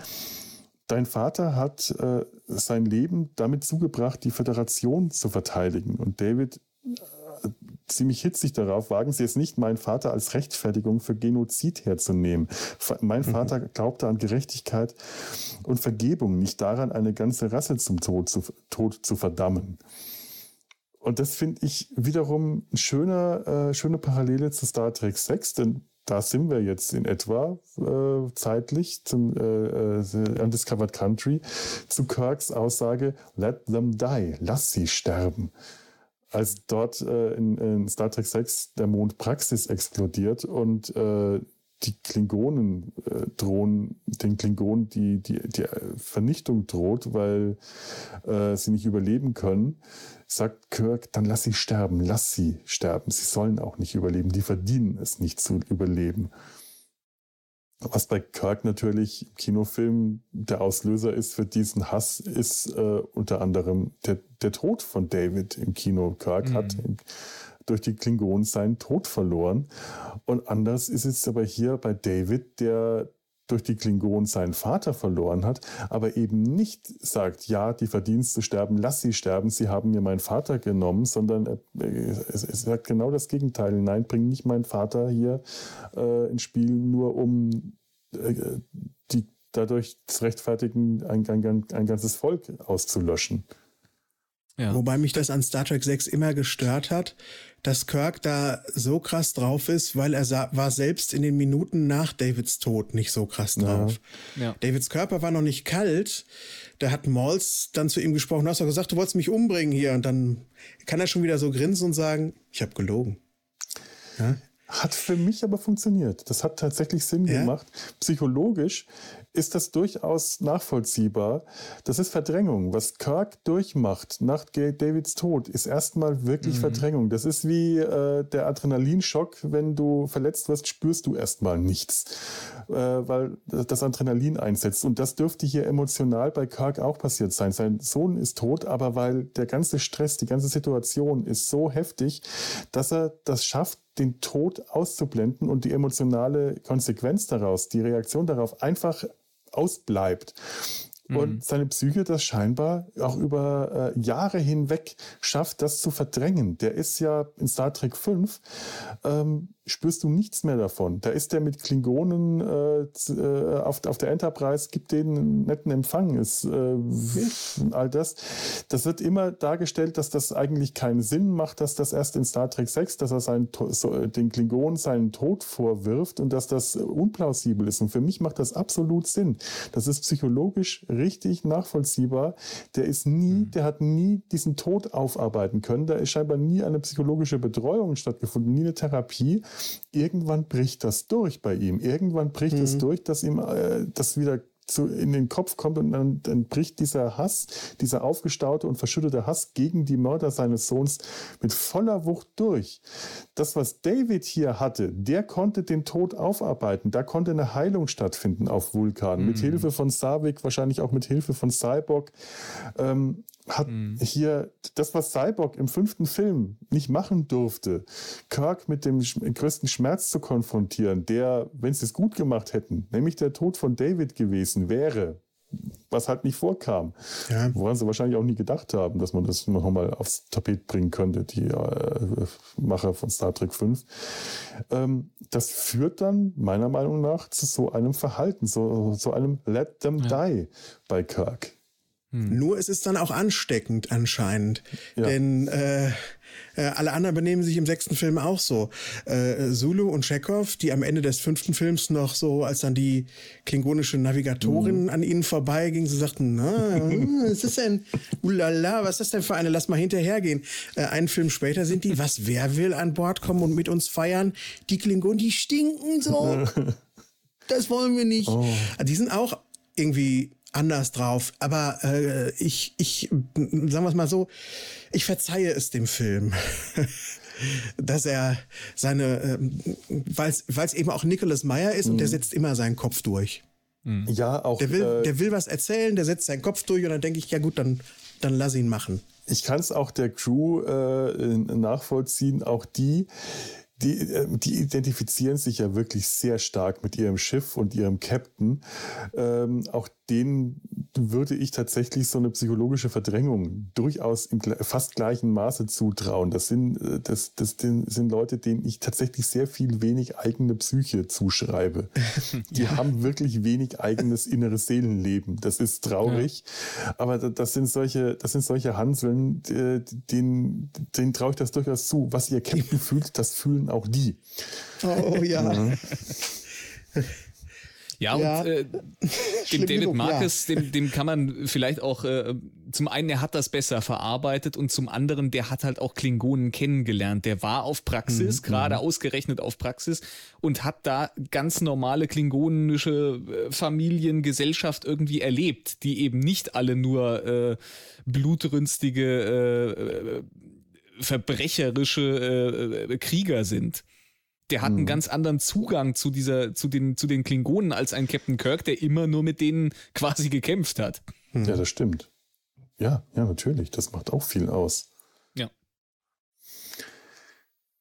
dein Vater hat äh, sein Leben damit zugebracht, die Föderation zu verteidigen. Und David äh, ziemlich hitzig darauf, wagen Sie es nicht, meinen Vater als Rechtfertigung für Genozid herzunehmen. Mein mhm. Vater glaubte an Gerechtigkeit und Vergebung, nicht daran, eine ganze Rasse zum Tod zu, Tod zu verdammen. Und das finde ich wiederum eine schöne, äh, schöne Parallele zu Star Trek 6, denn da sind wir jetzt in etwa äh, zeitlich zum äh, äh, Undiscovered Country zu Kirks Aussage, let them die, lass sie sterben. Als dort äh, in, in, Star Trek 6 der Mond Praxis explodiert und äh, die Klingonen äh, drohen, den Klingonen die, die, die Vernichtung droht, weil äh, sie nicht überleben können, sagt Kirk, dann lass sie sterben, lass sie sterben. Sie sollen auch nicht überleben, die verdienen es nicht zu überleben. Was bei Kirk natürlich im Kinofilm der Auslöser ist für diesen Hass, ist äh, unter anderem der, der Tod von David im Kino. Kirk mhm. hat durch die Klingonen seinen Tod verloren. Und anders ist es aber hier bei David, der durch die Klingonen seinen Vater verloren hat, aber eben nicht sagt, ja, die Verdienste sterben, lass sie sterben, sie haben mir meinen Vater genommen, sondern es, sagt genau das Gegenteil. Nein, bring nicht meinen Vater hier äh, ins Spiel, nur um äh, die, dadurch zu rechtfertigen, ein, ein, ein ganzes Volk auszulöschen. Ja. Wobei mich das an Star Trek 6 immer gestört hat, dass Kirk da so krass drauf ist, weil er war selbst in den Minuten nach Davids Tod nicht so krass drauf. Ja. Ja. Davids Körper war noch nicht kalt. Da hat Malls dann zu ihm gesprochen, hast du gesagt, du wolltest mich umbringen hier. Und dann kann er schon wieder so grinsen und sagen, ich habe gelogen. Ja? Hat für mich aber funktioniert. Das hat tatsächlich Sinn gemacht. Psychologisch ist das durchaus nachvollziehbar. Das ist Verdrängung. Was Kirk durchmacht nach Davids Tod, ist erstmal wirklich mhm. Verdrängung. Das ist wie äh, der Adrenalinschock. Wenn du verletzt wirst, spürst du erstmal nichts, äh, weil das Adrenalin einsetzt. Und das dürfte hier emotional bei Kirk auch passiert sein. Sein Sohn ist tot, aber weil der ganze Stress, die ganze Situation ist so heftig, dass er das schafft, den Tod auszublenden und die emotionale Konsequenz daraus, die Reaktion darauf einfach ausbleibt. Und mhm. seine Psyche das scheinbar auch über äh, Jahre hinweg schafft, das zu verdrängen. Der ist ja in Star Trek 5 ähm, spürst du nichts mehr davon. Da ist der mit Klingonen äh, äh, auf, auf der Enterprise, gibt denen einen netten Empfang, ist äh, all das. Das wird immer dargestellt, dass das eigentlich keinen Sinn macht, dass das erst in Star Trek 6, dass er seinen, so, den Klingonen seinen Tod vorwirft und dass das unplausibel ist. Und für mich macht das absolut Sinn. Das ist psychologisch richtig nachvollziehbar. Der ist nie, mhm. der hat nie diesen Tod aufarbeiten können. Da ist scheinbar nie eine psychologische Betreuung stattgefunden, nie eine Therapie irgendwann bricht das durch bei ihm. Irgendwann bricht es mhm. durch, dass ihm äh, das wieder zu, in den Kopf kommt und dann, dann, bricht dieser Hass, dieser aufgestaute und verschüttete Hass gegen die Mörder seines Sohns mit voller Wucht durch. Das, was David hier hatte, der konnte den Tod aufarbeiten. Da konnte eine Heilung stattfinden auf Vulkan. Mhm. Mit Hilfe von Savik, wahrscheinlich auch mit Hilfe von Cyborg. Ähm, hat mhm. hier das, was Cyborg im fünften Film nicht machen durfte, Kirk mit dem größten Schmerz zu konfrontieren, der, wenn sie es gut gemacht hätten, nämlich der Tod von David gewesen wäre, was halt nicht vorkam. Ja. Woran sie wahrscheinlich auch nie gedacht haben, dass man das noch mal aufs Tapet bringen könnte, die äh, Macher von Star Trek 5. Ähm, das führt dann meiner Meinung nach zu so einem Verhalten, so, so einem Let them ja. die bei Kirk. Hm. Nur es ist dann auch ansteckend anscheinend. Ja. Denn äh, äh, alle anderen benehmen sich im sechsten Film auch so. Äh, Zulu und Chekhov, die am Ende des fünften Films noch so, als dann die klingonische Navigatorin mhm. an ihnen vorbeiging, sie sagten, na, hm, was ist denn, ulala, was ist das denn für eine, lass mal hinterhergehen. Äh, einen Film später sind die, was, wer will an Bord kommen und mit uns feiern? Die Klingonen, die stinken so. das wollen wir nicht. Oh. Die sind auch irgendwie anders drauf. Aber äh, ich, ich, sagen wir es mal so, ich verzeihe es dem Film. dass er seine, äh, weil es eben auch Nicholas Meyer ist mhm. und der mhm. setzt immer seinen Kopf durch. Mhm. Ja, auch. Der will, äh, der will was erzählen, der setzt seinen Kopf durch und dann denke ich, ja gut, dann, dann lass ihn machen. Ich kann es auch der Crew äh, nachvollziehen, auch die, die, äh, die identifizieren sich ja wirklich sehr stark mit ihrem Schiff und ihrem Captain. Ähm, auch denen würde ich tatsächlich so eine psychologische Verdrängung durchaus im fast gleichen Maße zutrauen. Das sind, äh, das, das sind Leute, denen ich tatsächlich sehr viel wenig eigene Psyche zuschreibe. Die ja. haben wirklich wenig eigenes inneres Seelenleben. Das ist traurig. Ja. Aber das sind solche, das sind solche Hanseln, denen, denen traue ich das durchaus zu. Was ihr Captain fühlt, das fühlen auch die. Oh ja. Ja, ja. und äh, dem David genug, Marcus, ja. dem, dem kann man vielleicht auch, äh, zum einen, er hat das besser verarbeitet und zum anderen, der hat halt auch Klingonen kennengelernt. Der war auf Praxis, mhm. gerade mhm. ausgerechnet auf Praxis und hat da ganz normale klingonische äh, Familiengesellschaft irgendwie erlebt, die eben nicht alle nur äh, blutrünstige, äh, äh verbrecherische äh, Krieger sind der hat einen hm. ganz anderen Zugang zu dieser, zu den, zu den Klingonen als ein Captain Kirk, der immer nur mit denen quasi gekämpft hat. Hm. Ja, das stimmt. Ja, ja, natürlich. Das macht auch viel aus. Ja.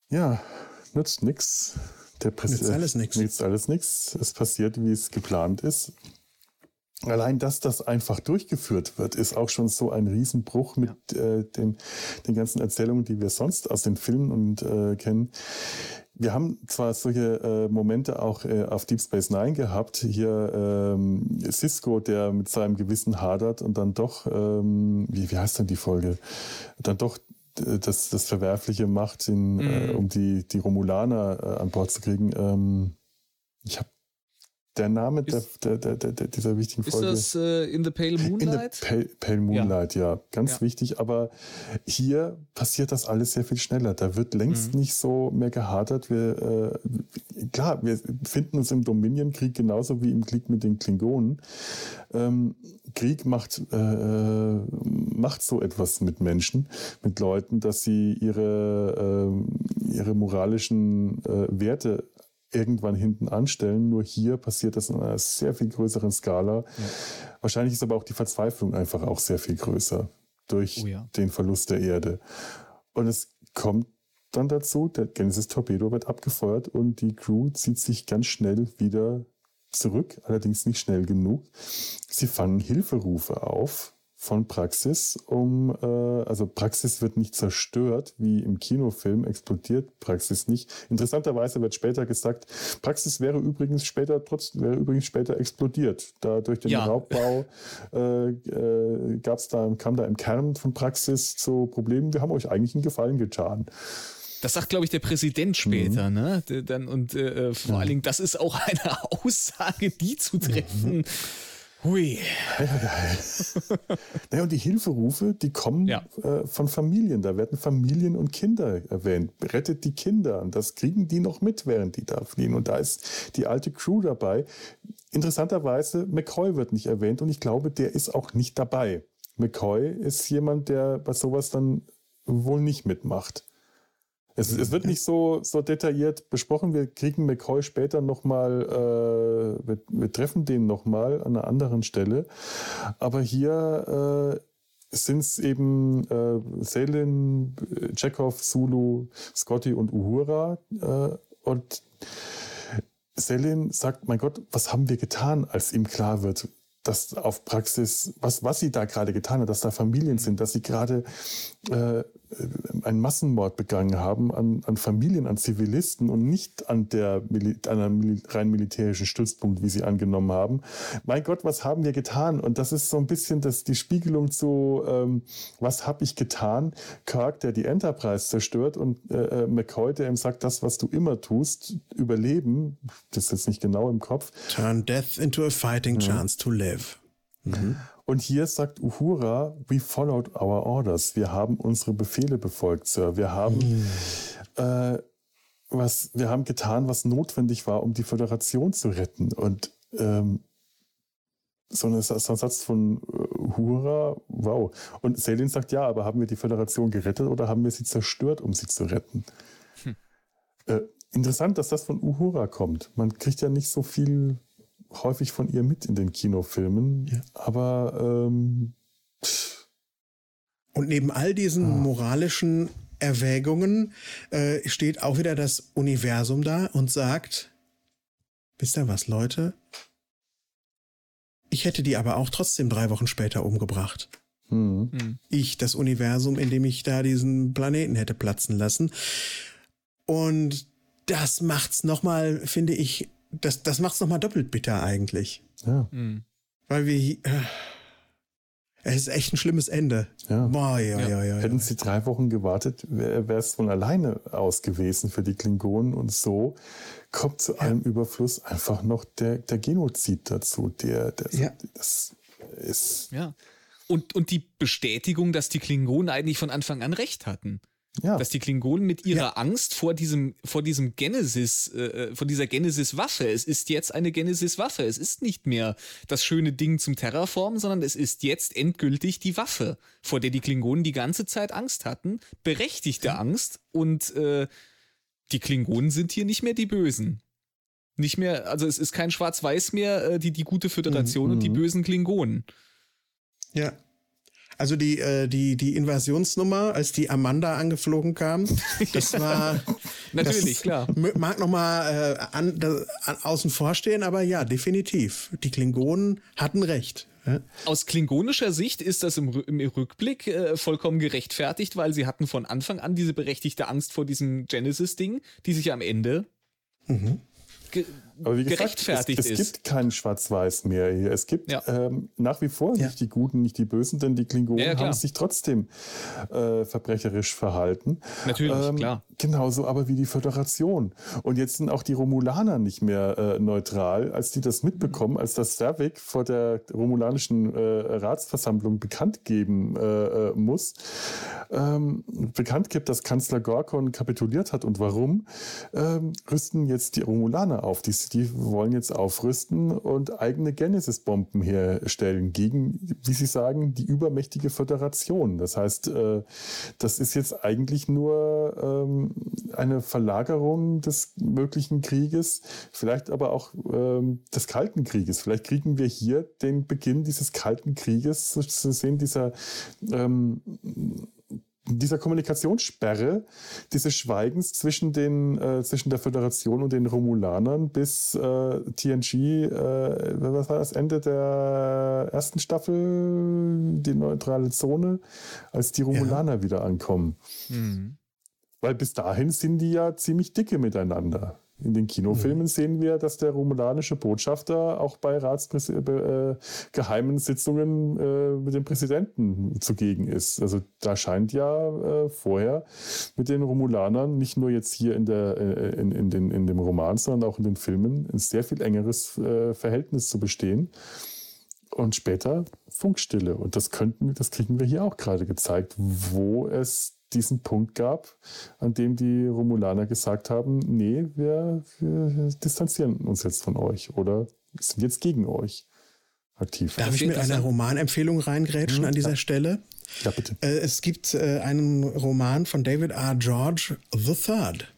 Ja, nützt nichts. Der nützt alles nichts. Nützt alles nichts. Es passiert, wie es geplant ist. Allein, dass das einfach durchgeführt wird, ist auch schon so ein Riesenbruch mit ja. äh, den, den ganzen Erzählungen, die wir sonst aus den Filmen und äh, kennen wir haben zwar solche äh, Momente auch äh, auf Deep Space Nine gehabt, hier ähm, Cisco, der mit seinem Gewissen hadert und dann doch, ähm, wie, wie heißt denn die Folge, dann doch äh, das, das Verwerfliche macht, in, äh, mhm. um die, die Romulaner äh, an Bord zu kriegen. Ähm, ich habe der Name der, der, der, der, dieser wichtigen Folge. Ist das äh, In the Pale Moonlight? In the Pale, Pale Moonlight, ja. ja. Ganz ja. wichtig. Aber hier passiert das alles sehr viel schneller. Da wird längst mhm. nicht so mehr gehadert. Wir, äh, klar, wir finden uns im Dominion-Krieg genauso wie im Krieg mit den Klingonen. Ähm, Krieg macht, äh, macht so etwas mit Menschen, mit Leuten, dass sie ihre, äh, ihre moralischen äh, Werte irgendwann hinten anstellen. Nur hier passiert das in einer sehr viel größeren Skala. Ja. Wahrscheinlich ist aber auch die Verzweiflung einfach auch sehr viel größer durch oh ja. den Verlust der Erde. Und es kommt dann dazu, der Genesis-Torpedo wird abgefeuert und die Crew zieht sich ganz schnell wieder zurück, allerdings nicht schnell genug. Sie fangen Hilferufe auf von Praxis, um, äh, also Praxis wird nicht zerstört, wie im Kinofilm explodiert Praxis nicht. Interessanterweise wird später gesagt, Praxis wäre übrigens später trotzdem wäre übrigens später explodiert. Da durch den ja. Raubbau äh, äh, gab's da, kam da im Kern von Praxis zu Problemen. Wir haben euch eigentlich einen Gefallen getan. Das sagt, glaube ich, der Präsident später, mhm. ne? Dann, und äh, vor mhm. allen Dingen, das ist auch eine Aussage, die zu treffen. Mhm Hui. naja, und die Hilferufe, die kommen ja. äh, von Familien. Da werden Familien und Kinder erwähnt. Rettet die Kinder. Und das kriegen die noch mit, während die da fliehen. Und da ist die alte Crew dabei. Interessanterweise, McCoy wird nicht erwähnt und ich glaube, der ist auch nicht dabei. McCoy ist jemand, der bei sowas dann wohl nicht mitmacht. Es, es, wird nicht so, so detailliert besprochen. Wir kriegen McCoy später nochmal, äh, wir, wir treffen den nochmal an einer anderen Stelle. Aber hier äh, sind es eben äh, Selin, Chekhov, Zulu, Scotty und Uhura. Äh, und Selin sagt, mein Gott, was haben wir getan, als ihm klar wird, dass auf Praxis, was, was sie da gerade getan hat, dass da Familien sind, dass sie gerade äh, einen Massenmord begangen haben an, an Familien, an Zivilisten und nicht an, der, an einem rein militärischen Stützpunkt, wie sie angenommen haben. Mein Gott, was haben wir getan? Und das ist so ein bisschen das, die Spiegelung zu, ähm, was habe ich getan? Kirk, der die Enterprise zerstört und äh, äh, McCoy, der ihm sagt, das, was du immer tust, überleben, das ist jetzt nicht genau im Kopf. Turn death into a fighting ja. chance to live. Mhm. Und hier sagt Uhura, we followed our orders. Wir haben unsere Befehle befolgt, Sir. Wir haben, mhm. äh, was, wir haben getan, was notwendig war, um die Föderation zu retten. Und ähm, so, ein, so ein Satz von äh, Uhura, wow. Und Selin sagt, ja, aber haben wir die Föderation gerettet oder haben wir sie zerstört, um sie zu retten? Hm. Äh, interessant, dass das von Uhura kommt. Man kriegt ja nicht so viel häufig von ihr mit in den Kinofilmen, ja. aber ähm, und neben all diesen ah. moralischen Erwägungen äh, steht auch wieder das Universum da und sagt, wisst ihr was, Leute? Ich hätte die aber auch trotzdem drei Wochen später umgebracht. Mhm. Ich, das Universum, in dem ich da diesen Planeten hätte platzen lassen. Und das macht's nochmal, finde ich, das, das macht's nochmal doppelt bitter eigentlich. Ja. Mhm. Weil wir, äh, es ist echt ein schlimmes Ende. Ja. Boah, ja, ja. Ja, ja, Hätten sie drei Wochen gewartet, wäre es von alleine aus gewesen für die Klingonen. Und so kommt zu allem Überfluss einfach noch der, der Genozid dazu. Der, der ja. das ist. Ja. Und, und die Bestätigung, dass die Klingonen eigentlich von Anfang an recht hatten. Ja. Dass die Klingonen mit ihrer ja. Angst vor diesem, vor diesem Genesis, äh, äh, vor dieser Genesis-Waffe, es ist jetzt eine Genesis-Waffe. Es ist nicht mehr das schöne Ding zum Terraformen, sondern es ist jetzt endgültig die Waffe, vor der die Klingonen die ganze Zeit Angst hatten. Berechtigte ja. Angst. Und äh, die Klingonen sind hier nicht mehr die Bösen. Nicht mehr, also es ist kein Schwarz-Weiß mehr, äh, die, die gute Föderation mhm. und die mhm. bösen Klingonen. Ja. Also die, äh, die, die Invasionsnummer, als die Amanda angeflogen kam, das war. Natürlich, das klar. Mag nochmal äh, an, an, außen vor stehen, aber ja, definitiv. Die Klingonen hatten recht. Ja? Aus klingonischer Sicht ist das im, im Rückblick äh, vollkommen gerechtfertigt, weil sie hatten von Anfang an diese berechtigte Angst vor diesem Genesis-Ding, die sich am Ende mhm aber wie gesagt, gerechtfertigt es, es ist. Es gibt kein Schwarz-Weiß mehr hier. Es gibt ja. ähm, nach wie vor ja. nicht die Guten, nicht die Bösen, denn die Klingonen ja, haben sich trotzdem äh, verbrecherisch verhalten. Natürlich, ähm, klar. Genauso aber wie die Föderation. Und jetzt sind auch die Romulaner nicht mehr äh, neutral, als die das mitbekommen, als das Servik vor der romulanischen äh, Ratsversammlung bekannt geben äh, äh, muss. Ähm, bekannt gibt, dass Kanzler Gorkon kapituliert hat und warum, ähm, rüsten jetzt die Romulaner auf. Die die wollen jetzt aufrüsten und eigene Genesis-Bomben herstellen gegen, wie sie sagen, die übermächtige Föderation. Das heißt, äh, das ist jetzt eigentlich nur ähm, eine Verlagerung des möglichen Krieges, vielleicht aber auch ähm, des Kalten Krieges. Vielleicht kriegen wir hier den Beginn dieses Kalten Krieges zu sehen, dieser ähm, dieser Kommunikationssperre, dieses Schweigens zwischen, den, äh, zwischen der Föderation und den Romulanern bis äh, TNG, äh, was war das Ende der ersten Staffel, die neutrale Zone, als die Romulaner ja. wieder ankommen. Mhm. Weil bis dahin sind die ja ziemlich dicke miteinander. In den Kinofilmen mhm. sehen wir, dass der romulanische Botschafter auch bei ratsgeheimen äh, Sitzungen äh, mit dem Präsidenten zugegen ist. Also da scheint ja äh, vorher mit den Romulanern nicht nur jetzt hier in, der, äh, in, in, den, in dem Roman, sondern auch in den Filmen ein sehr viel engeres äh, Verhältnis zu bestehen. Und später Funkstille. Und das könnten, das kriegen wir hier auch gerade gezeigt, wo es diesen Punkt gab, an dem die Romulaner gesagt haben, nee, wir, wir distanzieren uns jetzt von euch oder sind jetzt gegen euch aktiv. Darf ich mit einer Romanempfehlung reingrätschen hm, an dieser ja. Stelle? Ja, bitte. Äh, es gibt äh, einen Roman von David R. George, The Third.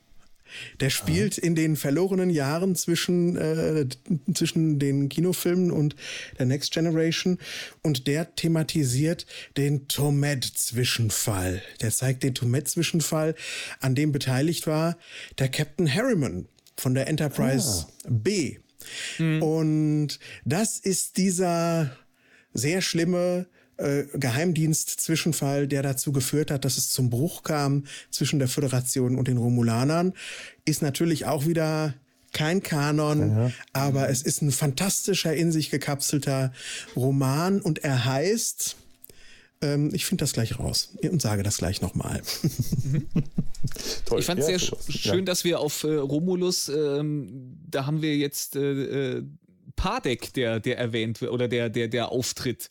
Der spielt in den verlorenen Jahren zwischen, äh, zwischen den Kinofilmen und der Next Generation und der thematisiert den Tomed-Zwischenfall. Der zeigt den Tomed-Zwischenfall, an dem beteiligt war der Captain Harriman von der Enterprise ah. B. Mhm. Und das ist dieser sehr schlimme äh, Geheimdienst-Zwischenfall, der dazu geführt hat, dass es zum Bruch kam zwischen der Föderation und den Romulanern, ist natürlich auch wieder kein Kanon, ja. aber es ist ein fantastischer, in sich gekapselter Roman und er heißt, ähm, ich finde das gleich raus und sage das gleich nochmal. ich fand es ja, sehr sch schön, ja. dass wir auf äh, Romulus, ähm, da haben wir jetzt äh, äh, Padek, der, der erwähnt wird oder der, der, der auftritt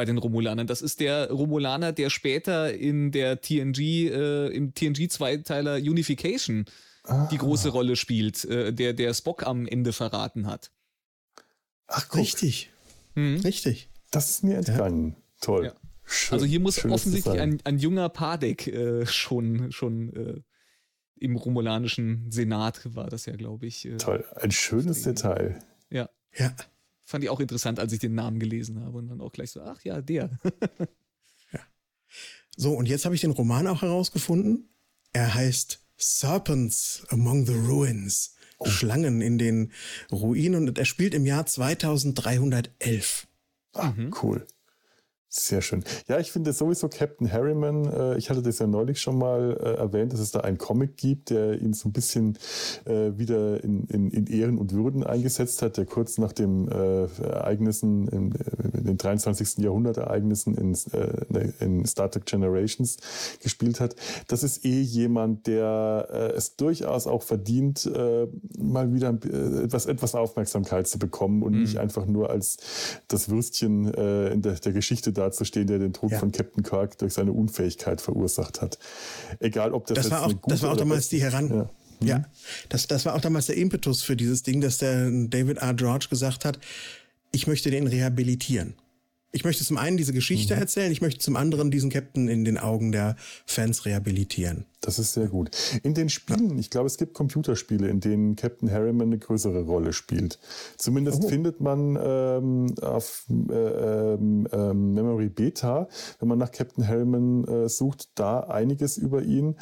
bei den Romulanern. Das ist der Romulaner, der später in der TNG, äh, im TNG-Zweiteiler Unification ah. die große Rolle spielt, äh, der, der Spock am Ende verraten hat. Ach, guck. richtig. Mhm. Richtig. Das ist mir entgangen. Ja. Toll. Ja. Schön, also hier muss offensichtlich ein, ein junger Padek äh, schon, schon äh, im romulanischen Senat war das ja, glaube ich. Äh, Toll, ein schönes Detail. Ja. Ja fand ich auch interessant, als ich den Namen gelesen habe und dann auch gleich so, ach ja, der. ja. So, und jetzt habe ich den Roman auch herausgefunden. Er heißt Serpents Among the Ruins. Oh. Schlangen in den Ruinen und er spielt im Jahr 2311. Ah, mhm. cool. Sehr schön. Ja, ich finde sowieso Captain Harriman, äh, ich hatte das ja neulich schon mal äh, erwähnt, dass es da einen Comic gibt, der ihn so ein bisschen äh, wieder in, in, in, Ehren und Würden eingesetzt hat, der kurz nach den äh, Ereignissen, in, äh, in, den 23. Jahrhundert-Ereignissen in, äh, in, Star Trek Generations gespielt hat. Das ist eh jemand, der es durchaus auch verdient, mal wieder etwas, etwas Aufmerksamkeit zu bekommen und mhm. nicht einfach nur als das Würstchen in der, der Geschichte dazustehen, der den Tod ja. von Captain Kirk durch seine Unfähigkeit verursacht hat. Egal, ob das, das war auch, das war auch damals die Heran. Ja. Ja, mhm. das, das war auch damals der Impetus für dieses Ding, dass der David R. George gesagt hat, ich möchte den rehabilitieren. Ich möchte zum einen diese Geschichte mhm. erzählen, ich möchte zum anderen diesen Captain in den Augen der Fans rehabilitieren. Das ist sehr gut. In den Spielen, ich glaube, es gibt Computerspiele, in denen Captain Harriman eine größere Rolle spielt. Zumindest oh. findet man ähm, auf äh, ähm, Memory Beta, wenn man nach Captain Harriman äh, sucht, da einiges über ihn.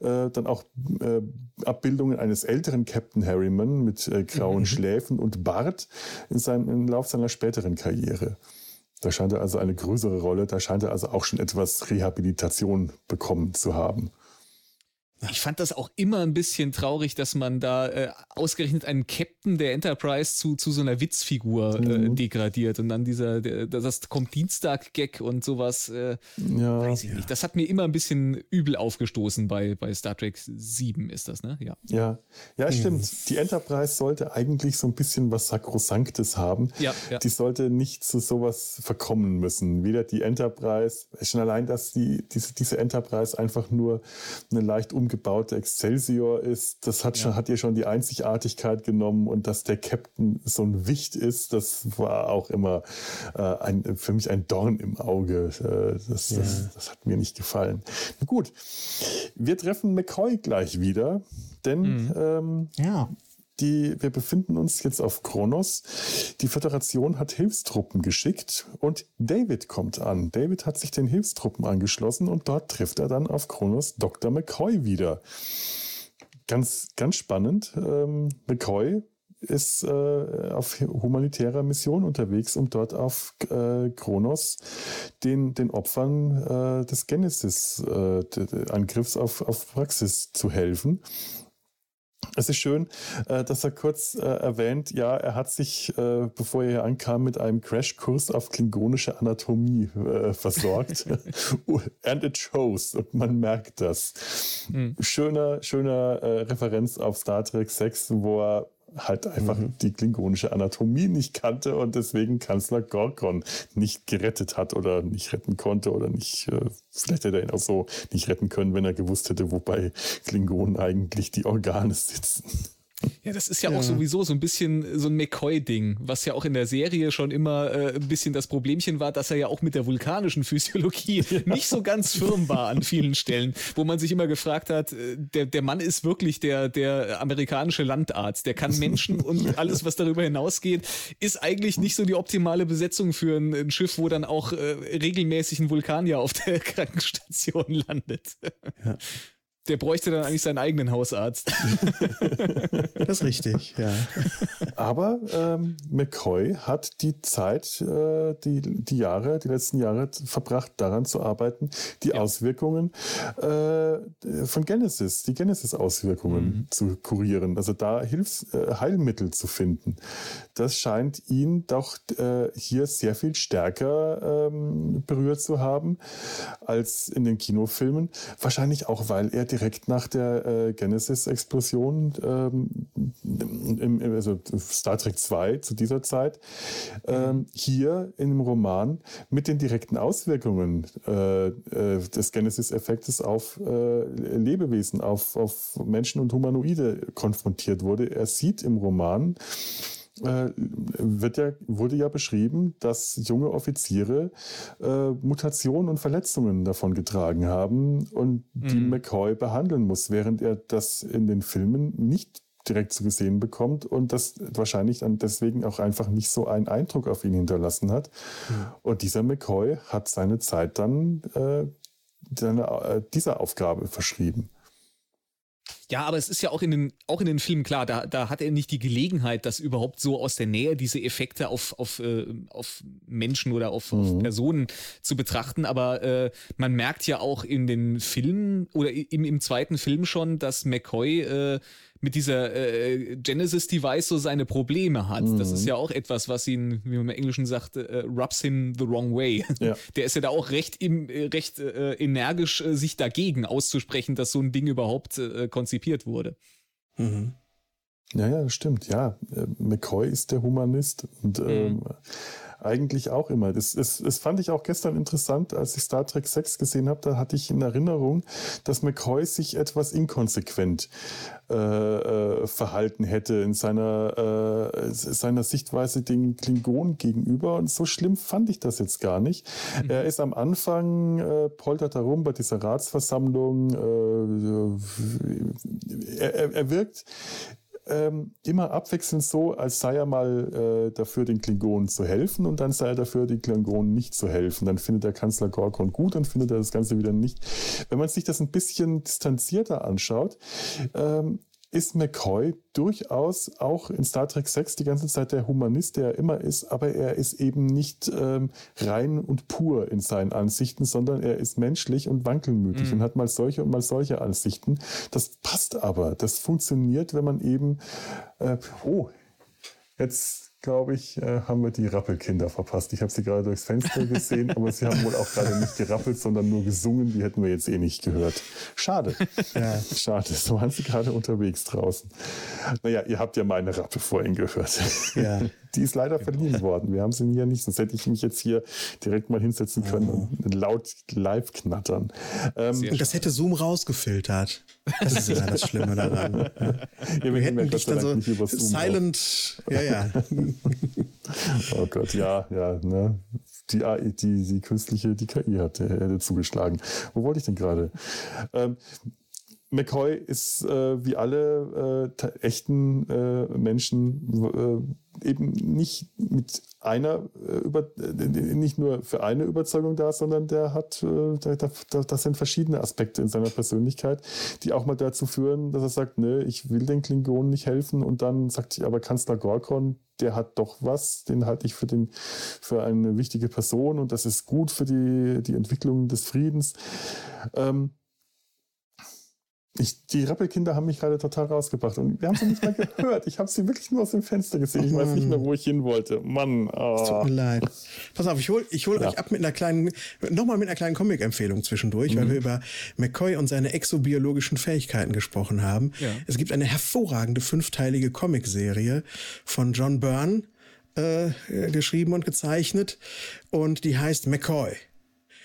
Äh, dann auch äh, Abbildungen eines älteren Captain Harriman mit äh, grauen mhm. Schläfen und Bart in seinem, im Lauf seiner späteren Karriere. Da scheint er also eine größere Rolle, da scheint er also auch schon etwas Rehabilitation bekommen zu haben. Ich fand das auch immer ein bisschen traurig, dass man da äh, ausgerechnet einen Captain der Enterprise zu, zu so einer Witzfigur äh, mhm. degradiert und dann dieser, der, das kommt Dienstag-Gag und sowas. Äh, ja. Weiß ich nicht. Das hat mir immer ein bisschen übel aufgestoßen bei, bei Star Trek 7 ist das, ne? Ja. Ja, ja mhm. stimmt. Die Enterprise sollte eigentlich so ein bisschen was Sakrosanktes haben. Ja, ja. Die sollte nicht zu sowas verkommen müssen. Weder die Enterprise, schon allein, dass die, diese, diese Enterprise einfach nur eine leicht um umgebaute Excelsior ist, das hat, schon, ja. hat ihr schon die Einzigartigkeit genommen und dass der Captain so ein Wicht ist, das war auch immer äh, ein, für mich ein Dorn im Auge. Äh, das, ja. das, das, hat mir nicht gefallen. Na gut, wir treffen McCoy gleich wieder, denn mhm. ähm, ja. Die, wir befinden uns jetzt auf Kronos. Die Föderation hat Hilfstruppen geschickt und David kommt an. David hat sich den Hilfstruppen angeschlossen und dort trifft er dann auf Kronos Dr. McCoy wieder. Ganz, ganz spannend. Ähm, McCoy ist äh, auf humanitärer Mission unterwegs, um dort auf äh, Kronos den, den Opfern äh, des Genesis-Angriffs äh, auf, auf Praxis zu helfen. Es ist schön, äh, dass er kurz äh, erwähnt, ja, er hat sich, äh, bevor er hier ankam, mit einem Crashkurs auf klingonische Anatomie versorgt. And it shows. Und man merkt das. Mhm. Schöner, schöner Referenz auf Star Trek 6, wo er halt einfach mhm. die klingonische Anatomie nicht kannte und deswegen Kanzler Gorkon nicht gerettet hat oder nicht retten konnte oder nicht, äh, vielleicht hätte er ihn auch so nicht retten können, wenn er gewusst hätte, wobei Klingonen eigentlich die Organe sitzen. Ja, das ist ja, ja, auch sowieso so ein bisschen so ein McCoy-Ding, was ja auch in der Serie schon immer äh, ein bisschen das Problemchen war, dass er ja auch mit der vulkanischen Physiologie ja. nicht so ganz firm war an vielen Stellen, wo man sich immer gefragt hat, äh, der, der Mann ist wirklich der, der amerikanische Landarzt, der kann Menschen und alles, was darüber hinausgeht, ist eigentlich nicht so die optimale Besetzung für ein, ein Schiff, wo dann auch äh, regelmäßig ein Vulkanier auf der Krankenstation landet. Ja. Der bräuchte dann eigentlich seinen eigenen Hausarzt. das ist richtig, ja. Aber ähm, McCoy hat die Zeit, äh, die, die Jahre, die letzten Jahre verbracht, daran zu arbeiten, die ja. Auswirkungen äh, von Genesis, die Genesis-Auswirkungen mhm. zu kurieren. Also da Hilfs-, äh, Heilmittel zu finden. Das scheint ihn doch äh, hier sehr viel stärker ähm, berührt zu haben als in den Kinofilmen. Wahrscheinlich auch, weil er direkt nach der äh, Genesis-Explosion, ähm, also Star Trek 2 zu dieser Zeit, ähm, hier im Roman mit den direkten Auswirkungen äh, äh, des Genesis-Effektes auf äh, Lebewesen, auf, auf Menschen und Humanoide konfrontiert wurde. Er sieht im Roman, äh, wird ja, wurde ja beschrieben, dass junge Offiziere äh, Mutationen und Verletzungen davon getragen haben und mhm. die McCoy behandeln muss, während er das in den Filmen nicht direkt zu gesehen bekommt und das wahrscheinlich dann deswegen auch einfach nicht so einen Eindruck auf ihn hinterlassen hat. Mhm. Und dieser McCoy hat seine Zeit dann äh, seine, äh, dieser Aufgabe verschrieben. Ja, aber es ist ja auch in den, auch in den Filmen klar, da, da hat er nicht die Gelegenheit, das überhaupt so aus der Nähe, diese Effekte auf, auf, äh, auf Menschen oder auf, mhm. auf Personen zu betrachten. Aber äh, man merkt ja auch in den Filmen oder im, im zweiten Film schon, dass McCoy äh, mit dieser äh, Genesis-Device so seine Probleme hat. Mhm. Das ist mhm. ja auch etwas, was ihn, wie man im Englischen sagt, äh, rubs him the wrong way. Ja. Der ist ja da auch recht, im, äh, recht äh, energisch, äh, sich dagegen auszusprechen, dass so ein Ding überhaupt äh, konzipiert wurde. Mhm. Ja, ja, das stimmt. Ja, äh, McCoy ist der Humanist und mhm. ähm, eigentlich auch immer. Das, das, das fand ich auch gestern interessant, als ich Star Trek 6 gesehen habe. Da hatte ich in Erinnerung, dass McCoy sich etwas inkonsequent äh, äh, verhalten hätte in seiner, äh, seiner Sichtweise den Klingonen gegenüber. Und so schlimm fand ich das jetzt gar nicht. Mhm. Er ist am Anfang, äh, poltert herum bei dieser Ratsversammlung. Äh, er, er wirkt ähm, immer abwechselnd so, als sei er mal äh, dafür, den Klingonen zu helfen und dann sei er dafür, den Klingonen nicht zu helfen. Dann findet der Kanzler Gorkon gut, dann findet er das Ganze wieder nicht. Wenn man sich das ein bisschen distanzierter anschaut, ähm, ist McCoy durchaus auch in Star Trek 6 die ganze Zeit der Humanist, der er immer ist, aber er ist eben nicht ähm, rein und pur in seinen Ansichten, sondern er ist menschlich und wankelmütig mhm. und hat mal solche und mal solche Ansichten. Das passt aber. Das funktioniert, wenn man eben, äh, oh, jetzt glaube ich, äh, haben wir die Rappelkinder verpasst. Ich habe sie gerade durchs Fenster gesehen, aber sie haben wohl auch gerade nicht gerappelt, sondern nur gesungen. Die hätten wir jetzt eh nicht gehört. Schade. Ja. Schade. So waren sie gerade unterwegs draußen. Naja, ihr habt ja meine Rappe vorhin gehört. Ja. Die ist leider genau. verliehen worden. Wir haben sie hier nicht, sonst hätte ich mich jetzt hier direkt mal hinsetzen können oh. und laut live knattern. Ähm, und das hätte Zoom rausgefiltert. Das ist ja das Schlimme daran. Ja. Ja, wir hätten dich dann so silent, ja, ja. oh Gott, ja, ja, ne? Die, AI, die, die künstliche, die KI hat äh, zugeschlagen. Wo wollte ich denn gerade? Ähm, McCoy ist äh, wie alle äh, echten äh, Menschen äh, eben nicht mit einer äh, über äh, nicht nur für eine Überzeugung da, sondern der hat da, da, das sind verschiedene Aspekte in seiner Persönlichkeit, die auch mal dazu führen, dass er sagt, ne, ich will den Klingonen nicht helfen und dann sagt sich aber Kanzler Gorkon, der hat doch was, den halte ich für den für eine wichtige Person und das ist gut für die die Entwicklung des Friedens. Ähm, ich, die Rappelkinder haben mich gerade total rausgebracht und wir haben sie nicht mal gehört. Ich habe sie wirklich nur aus dem Fenster gesehen. Ich weiß nicht mehr, wo ich hin wollte. Mann. Oh. Es tut mir leid. Pass auf, ich hole ich hol ja. euch ab mit einer kleinen, nochmal mit einer kleinen Comic-Empfehlung zwischendurch, mhm. weil wir über McCoy und seine exobiologischen Fähigkeiten gesprochen haben. Ja. Es gibt eine hervorragende fünfteilige Comic-Serie von John Byrne, äh, geschrieben und gezeichnet und die heißt McCoy.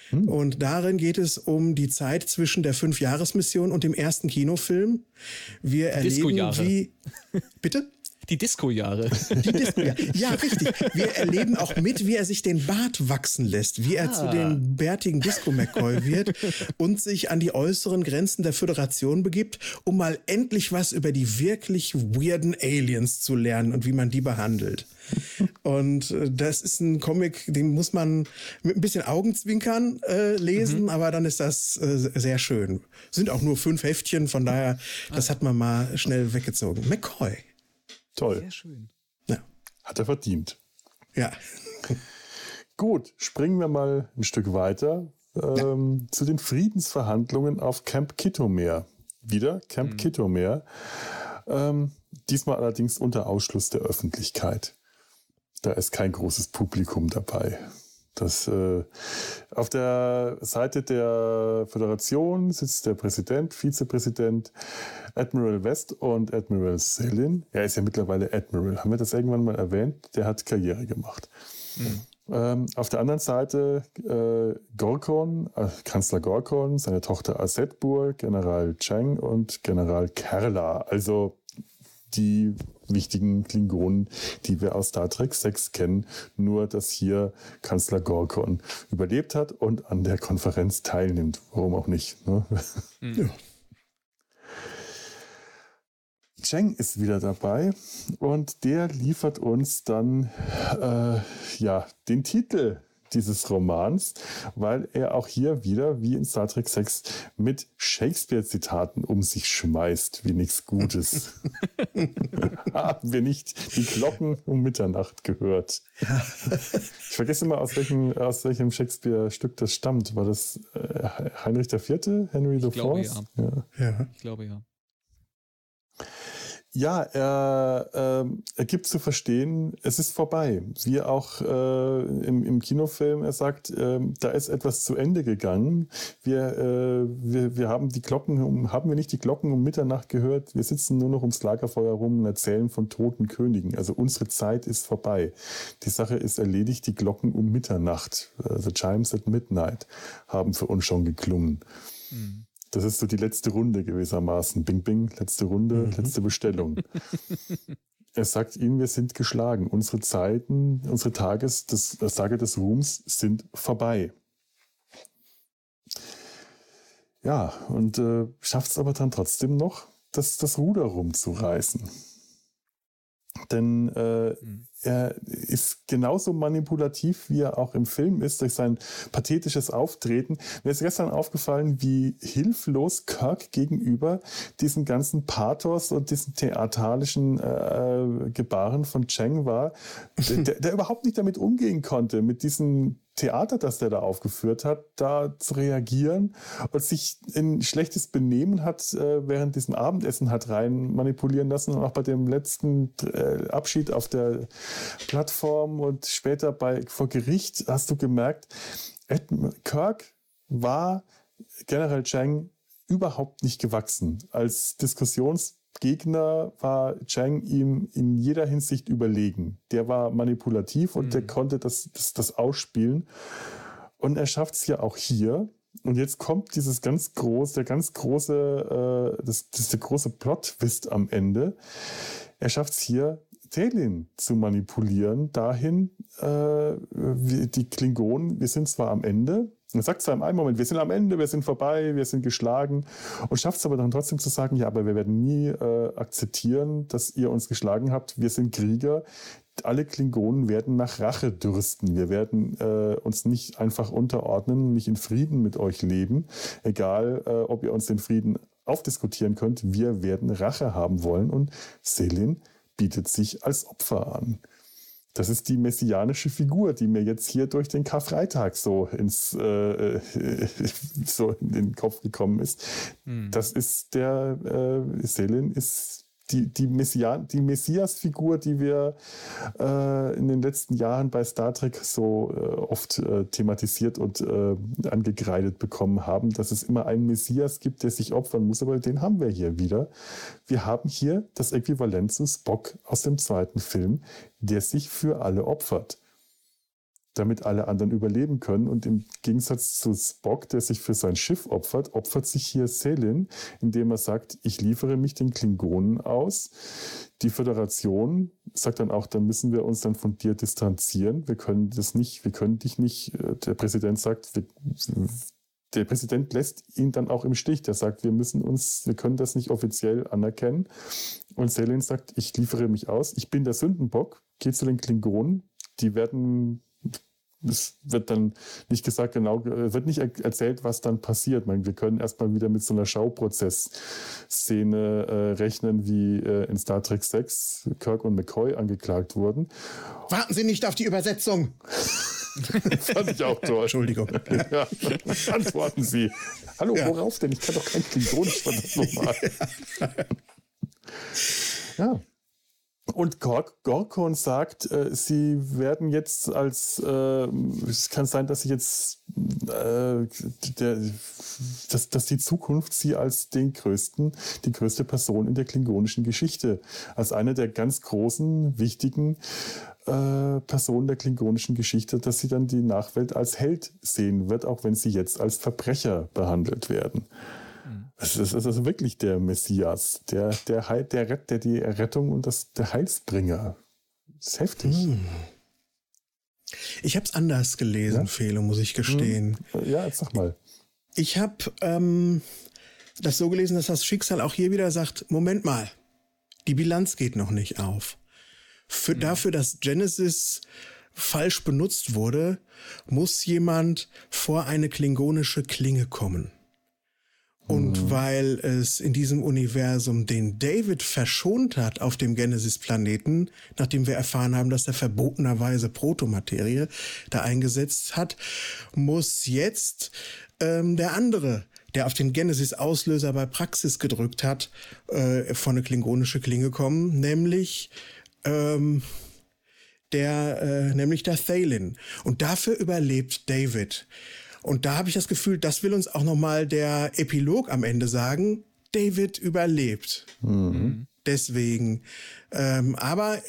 Hm. Und darin geht es um die Zeit zwischen der Fünfjahresmission und dem ersten Kinofilm. Wir erleben, wie. Bitte? Die Disco-Jahre. Die Disco-Jahre. Ja, richtig. Wir erleben auch mit, wie er sich den Bart wachsen lässt, wie er ah. zu dem bärtigen Disco-McCoy wird und sich an die äußeren Grenzen der Föderation begibt, um mal endlich was über die wirklich weirden Aliens zu lernen und wie man die behandelt. Und äh, das ist ein Comic, den muss man mit ein bisschen Augenzwinkern äh, lesen, mhm. aber dann ist das äh, sehr schön. Sind auch nur fünf Heftchen, von daher, das hat man mal schnell weggezogen. McCoy. Toll. Sehr schön. Ja. Hat er verdient. Ja. Gut, springen wir mal ein Stück weiter ähm, ja. zu den Friedensverhandlungen auf Camp Kittomer. Wieder Camp mhm. Kittomer. Ähm, diesmal allerdings unter Ausschluss der Öffentlichkeit. Da ist kein großes Publikum dabei. Das, äh, auf der Seite der Föderation sitzt der Präsident, Vizepräsident, Admiral West und Admiral Selin. Er ist ja mittlerweile Admiral. Haben wir das irgendwann mal erwähnt? Der hat Karriere gemacht. Mhm. Ähm, auf der anderen Seite äh, Gorkon, äh, Kanzler Gorkon, seine Tochter Asetbur, General Cheng und General Kerla. Also die wichtigen Klingonen, die wir aus Star Trek 6 kennen. Nur, dass hier Kanzler Gorkon überlebt hat und an der Konferenz teilnimmt. Warum auch nicht? Ne? Mhm. Ja. Cheng ist wieder dabei und der liefert uns dann äh, ja den Titel dieses Romans, weil er auch hier wieder, wie in Star Trek 6, mit Shakespeare-Zitaten um sich schmeißt, wie nichts Gutes. Haben wir nicht die Glocken um Mitternacht gehört. ich vergesse immer, aus welchem, aus welchem Shakespeare-Stück das stammt. War das äh, Heinrich IV., Henry IV? Glaube, ja. Ja. ja. Ich glaube ja. Ja, er, äh, er gibt zu verstehen, es ist vorbei. Wie auch äh, im, im Kinofilm, er sagt, äh, da ist etwas zu Ende gegangen. Wir, äh, wir, wir haben die Glocken, um, haben wir nicht die Glocken um Mitternacht gehört? Wir sitzen nur noch ums Lagerfeuer rum und erzählen von toten Königen. Also unsere Zeit ist vorbei. Die Sache ist erledigt. Die Glocken um Mitternacht, the chimes at midnight, haben für uns schon geklungen. Mhm. Das ist so die letzte Runde gewissermaßen. Bing, bing, letzte Runde, mhm. letzte Bestellung. er sagt ihnen, wir sind geschlagen. Unsere Zeiten, unsere Tages, des, das Tage des Ruhms sind vorbei. Ja, und äh, schafft es aber dann trotzdem noch, das, das Ruder rumzureißen. Denn äh, mhm. Er ist genauso manipulativ, wie er auch im Film ist, durch sein pathetisches Auftreten. Mir ist gestern aufgefallen, wie hilflos Kirk gegenüber diesen ganzen Pathos und diesen theatralischen äh, Gebaren von Cheng war, der, der überhaupt nicht damit umgehen konnte, mit diesen Theater, das der da aufgeführt hat, da zu reagieren und sich in schlechtes Benehmen hat äh, während diesem Abendessen hat rein manipulieren lassen und auch bei dem letzten äh, Abschied auf der Plattform und später bei vor Gericht hast du gemerkt, Ed Kirk war General Chang überhaupt nicht gewachsen als Diskussions Gegner war Chang ihm in jeder Hinsicht überlegen. Der war manipulativ und mhm. der konnte das, das, das ausspielen. Und er schafft es ja auch hier. Und jetzt kommt dieses ganz große, der ganz große, äh, das, das ist der große Plot-Twist am Ende. Er schafft es hier, Telin zu manipulieren, dahin, äh, die Klingonen, wir sind zwar am Ende, er sagt zwar im einen Moment, wir sind am Ende, wir sind vorbei, wir sind geschlagen und schafft es aber dann trotzdem zu sagen, ja, aber wir werden nie äh, akzeptieren, dass ihr uns geschlagen habt. Wir sind Krieger. Alle Klingonen werden nach Rache dürsten. Wir werden äh, uns nicht einfach unterordnen, nicht in Frieden mit euch leben, egal äh, ob ihr uns den Frieden aufdiskutieren könnt. Wir werden Rache haben wollen und Selin bietet sich als Opfer an. Das ist die messianische Figur, die mir jetzt hier durch den Karfreitag so ins äh, so in den Kopf gekommen ist. Hm. Das ist der äh, Selin ist die, die, Messian, die Messias-Figur, die wir äh, in den letzten Jahren bei Star Trek so äh, oft äh, thematisiert und äh, angekreidet bekommen haben, dass es immer einen Messias gibt, der sich opfern muss, aber den haben wir hier wieder. Wir haben hier das Äquivalent zu Spock aus dem zweiten Film, der sich für alle opfert damit alle anderen überleben können. Und im Gegensatz zu Spock, der sich für sein Schiff opfert, opfert sich hier Selin, indem er sagt, ich liefere mich den Klingonen aus. Die Föderation sagt dann auch, dann müssen wir uns dann von dir distanzieren. Wir können das nicht, wir können dich nicht, der Präsident sagt, wir, der Präsident lässt ihn dann auch im Stich. Der sagt, wir müssen uns, wir können das nicht offiziell anerkennen. Und Selin sagt, ich liefere mich aus. Ich bin der Sündenbock. Geh zu den Klingonen. Die werden es wird dann nicht gesagt, genau, wird nicht erzählt, was dann passiert. Meine, wir können erstmal wieder mit so einer Schauprozess-Szene äh, rechnen, wie äh, in Star Trek 6 Kirk und McCoy angeklagt wurden. Warten Sie nicht auf die Übersetzung! fand ich auch toll. Entschuldigung. Ja. Antworten Sie. Hallo, ja. worauf denn? Ich kann doch kein Klingonisch, verdammt nochmal. ja. Und Gorkon sagt, äh, sie werden jetzt als, äh, es kann sein, dass sie jetzt, äh, der, dass, dass die Zukunft sie als den größten, die größte Person in der klingonischen Geschichte, als eine der ganz großen, wichtigen äh, Personen der klingonischen Geschichte, dass sie dann die Nachwelt als Held sehen wird, auch wenn sie jetzt als Verbrecher behandelt werden. Es ist, es ist wirklich der Messias, der, der, Heil, der, Rett, der die Errettung und das, der Heilsbringer. Das ist heftig. Hm. Ich habe es anders gelesen, ja? Felo, muss ich gestehen. Hm. Ja, jetzt sag mal. Ich habe ähm, das so gelesen, dass das Schicksal auch hier wieder sagt, Moment mal, die Bilanz geht noch nicht auf. Für, hm. Dafür, dass Genesis falsch benutzt wurde, muss jemand vor eine klingonische Klinge kommen. Und mhm. weil es in diesem Universum den David verschont hat auf dem Genesis-Planeten, nachdem wir erfahren haben, dass er verbotenerweise Protomaterie da eingesetzt hat, muss jetzt ähm, der andere, der auf den Genesis-Auslöser bei Praxis gedrückt hat, äh, vor eine klingonische Klinge kommen, nämlich ähm, der, äh, nämlich der Thalin. Und dafür überlebt David. Und da habe ich das Gefühl, das will uns auch nochmal der Epilog am Ende sagen. David überlebt. Mhm. Deswegen. Ähm, aber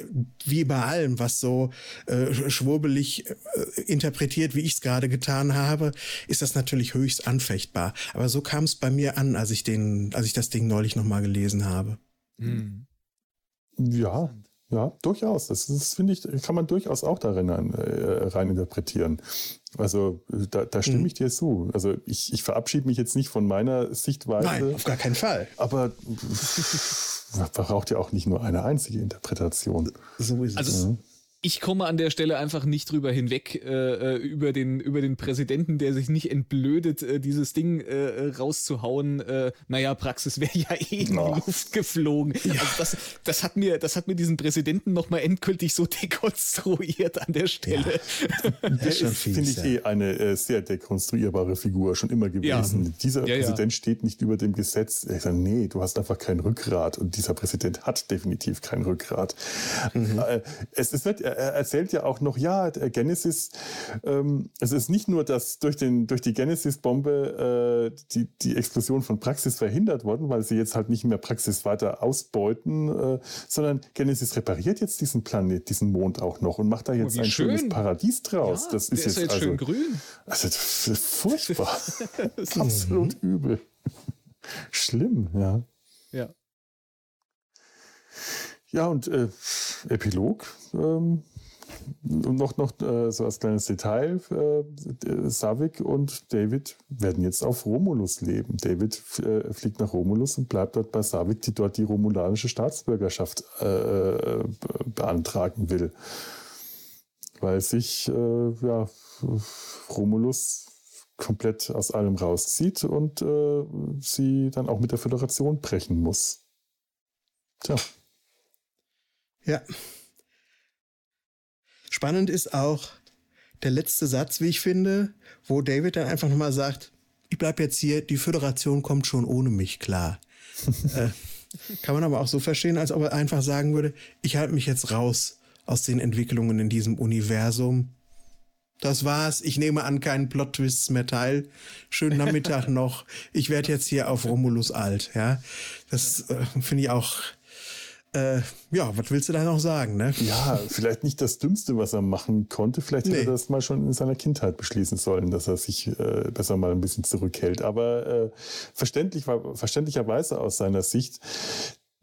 wie bei allem, was so äh, schwurbelig äh, interpretiert, wie ich es gerade getan habe, ist das natürlich höchst anfechtbar. Aber so kam es bei mir an, als ich den, als ich das Ding neulich nochmal gelesen habe. Mhm. Ja, ja, durchaus. Das, das finde ich, kann man durchaus auch darin äh, rein interpretieren. Also da, da stimme mhm. ich dir zu. Also ich, ich verabschiede mich jetzt nicht von meiner Sichtweise. Nein, auf gar keinen Fall. Aber man braucht ja auch nicht nur eine einzige Interpretation. So ist es. Also, ich komme an der Stelle einfach nicht drüber hinweg, äh, äh, über, den, über den Präsidenten, der sich nicht entblödet, äh, dieses Ding äh, rauszuhauen. Äh, naja, Praxis wäre ja eh in die oh. Luft geflogen. Ja. Also das, das, hat mir, das hat mir diesen Präsidenten nochmal endgültig so dekonstruiert an der Stelle. Ja. Der ist, finde ich, eh eine äh, sehr dekonstruierbare Figur, schon immer gewesen. Dieser Präsident steht nicht über dem Gesetz. Ich sage, nee, du hast einfach kein Rückgrat. Und dieser Präsident hat definitiv kein Rückgrat. Mhm. Äh, es, es wird er erzählt ja auch noch, ja, Genesis, ähm, es ist nicht nur, dass durch, den, durch die Genesis-Bombe äh, die, die Explosion von Praxis verhindert worden, weil sie jetzt halt nicht mehr Praxis weiter ausbeuten, äh, sondern Genesis repariert jetzt diesen Planet, diesen Mond auch noch und macht da jetzt oh, ein schön. schönes Paradies draus. Ja, das ist jetzt, ist jetzt also, schön grün. Also furchtbar. Absolut übel. Schlimm. Ja. Ja, und äh, Epilog. Ähm, noch, noch äh, so als kleines Detail, äh, Savik und David werden jetzt auf Romulus leben. David äh, fliegt nach Romulus und bleibt dort bei Savik, die dort die romulanische Staatsbürgerschaft äh, beantragen will. Weil sich äh, ja, Romulus komplett aus allem rauszieht und äh, sie dann auch mit der Föderation brechen muss. Tja. Ja. Spannend ist auch der letzte Satz, wie ich finde, wo David dann einfach nochmal sagt, ich bleib jetzt hier, die Föderation kommt schon ohne mich klar. äh, kann man aber auch so verstehen, als ob er einfach sagen würde, ich halte mich jetzt raus aus den Entwicklungen in diesem Universum. Das war's. Ich nehme an keinen Plot-Twists mehr teil. Schönen Nachmittag noch. Ich werde jetzt hier auf Romulus alt. Ja, das äh, finde ich auch äh, ja, was willst du da noch sagen? Ne? Ja, vielleicht nicht das Dümmste, was er machen konnte. Vielleicht hätte er das mal schon in seiner Kindheit beschließen sollen, dass er sich äh, besser mal ein bisschen zurückhält. Aber äh, verständlich, verständlicherweise aus seiner Sicht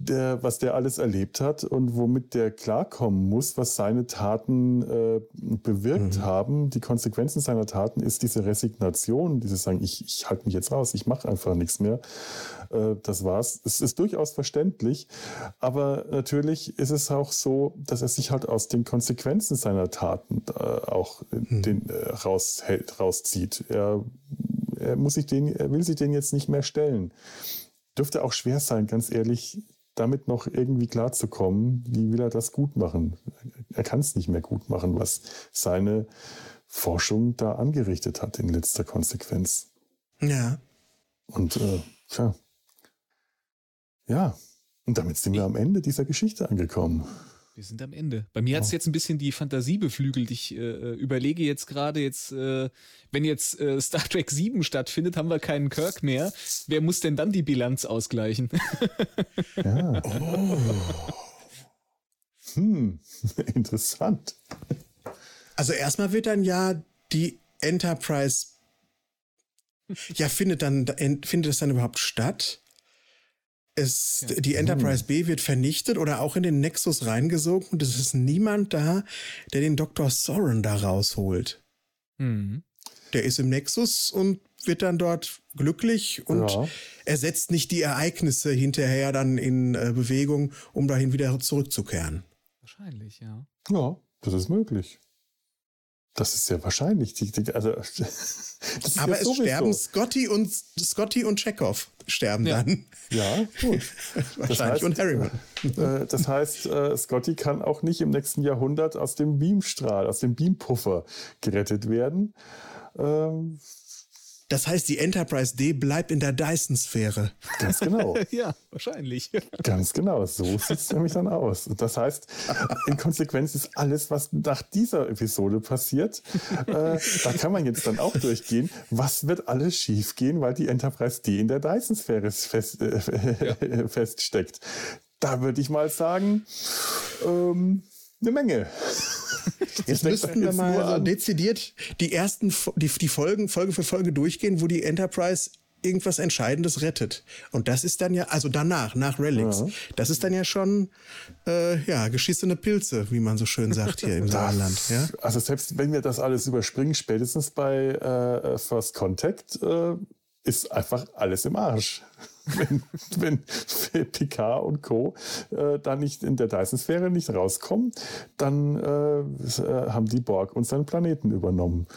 der, was der alles erlebt hat und womit der klarkommen muss, was seine Taten äh, bewirkt mhm. haben. Die Konsequenzen seiner Taten ist diese Resignation, dieses Sagen, ich, ich halte mich jetzt raus, ich mache einfach nichts mehr. Äh, das war's. Es ist durchaus verständlich, aber natürlich ist es auch so, dass er sich halt aus den Konsequenzen seiner Taten äh, auch mhm. den, äh, raushält, rauszieht. Er, er, muss sich den, er will sich den jetzt nicht mehr stellen. Dürfte auch schwer sein, ganz ehrlich, damit noch irgendwie klarzukommen, wie will er das gut machen? Er kann es nicht mehr gut machen, was seine Forschung da angerichtet hat in letzter Konsequenz. Ja. Und äh, tja. Ja, und damit sind wir am Ende dieser Geschichte angekommen. Wir sind am Ende. Bei mir hat es jetzt ein bisschen die Fantasie beflügelt. Ich äh, äh, überlege jetzt gerade, jetzt, äh, wenn jetzt äh, Star Trek 7 stattfindet, haben wir keinen Kirk mehr. Wer muss denn dann die Bilanz ausgleichen? ja. Oh. Hm, interessant. Also erstmal wird dann ja die Enterprise. Ja, findet dann findet es dann überhaupt statt? Es, ja. Die Enterprise B wird vernichtet oder auch in den Nexus reingesogen und es ist niemand da, der den Dr. Soren da rausholt. Mhm. Der ist im Nexus und wird dann dort glücklich und ja. ersetzt nicht die Ereignisse hinterher dann in äh, Bewegung, um dahin wieder zurückzukehren. Wahrscheinlich, ja. Ja, das ist möglich. Das ist sehr wahrscheinlich. Die, die, also, Aber es sterben Scotty und Scotty und Chekhov sterben ja. dann. Ja, gut. wahrscheinlich heißt, und Harriman. Äh, das heißt, äh, Scotty kann auch nicht im nächsten Jahrhundert aus dem Beamstrahl, aus dem Beampuffer gerettet werden. Ähm, das heißt, die Enterprise D bleibt in der Dyson-Sphäre. Ganz genau. ja, wahrscheinlich. Ganz genau. So sieht es nämlich dann aus. Und das heißt, in Konsequenz ist alles, was nach dieser Episode passiert, äh, da kann man jetzt dann auch durchgehen, was wird alles schiefgehen, weil die Enterprise D in der Dyson-Sphäre fest, äh, ja. feststeckt. Da würde ich mal sagen, ähm, eine Menge. Jetzt müssten wir mal so dezidiert die ersten, die, die Folgen, Folge für Folge durchgehen, wo die Enterprise irgendwas Entscheidendes rettet. Und das ist dann ja, also danach, nach Relics, ja. das ist dann ja schon, äh, ja, geschissene Pilze, wie man so schön sagt hier im Saarland. Ja? Also selbst wenn wir das alles überspringen, spätestens bei äh, First Contact, äh, ist einfach alles im Arsch. wenn, wenn Picard und Co. Äh, da nicht in der Dyson-Sphäre nicht rauskommen, dann äh, äh, haben die Borg unseren Planeten übernommen.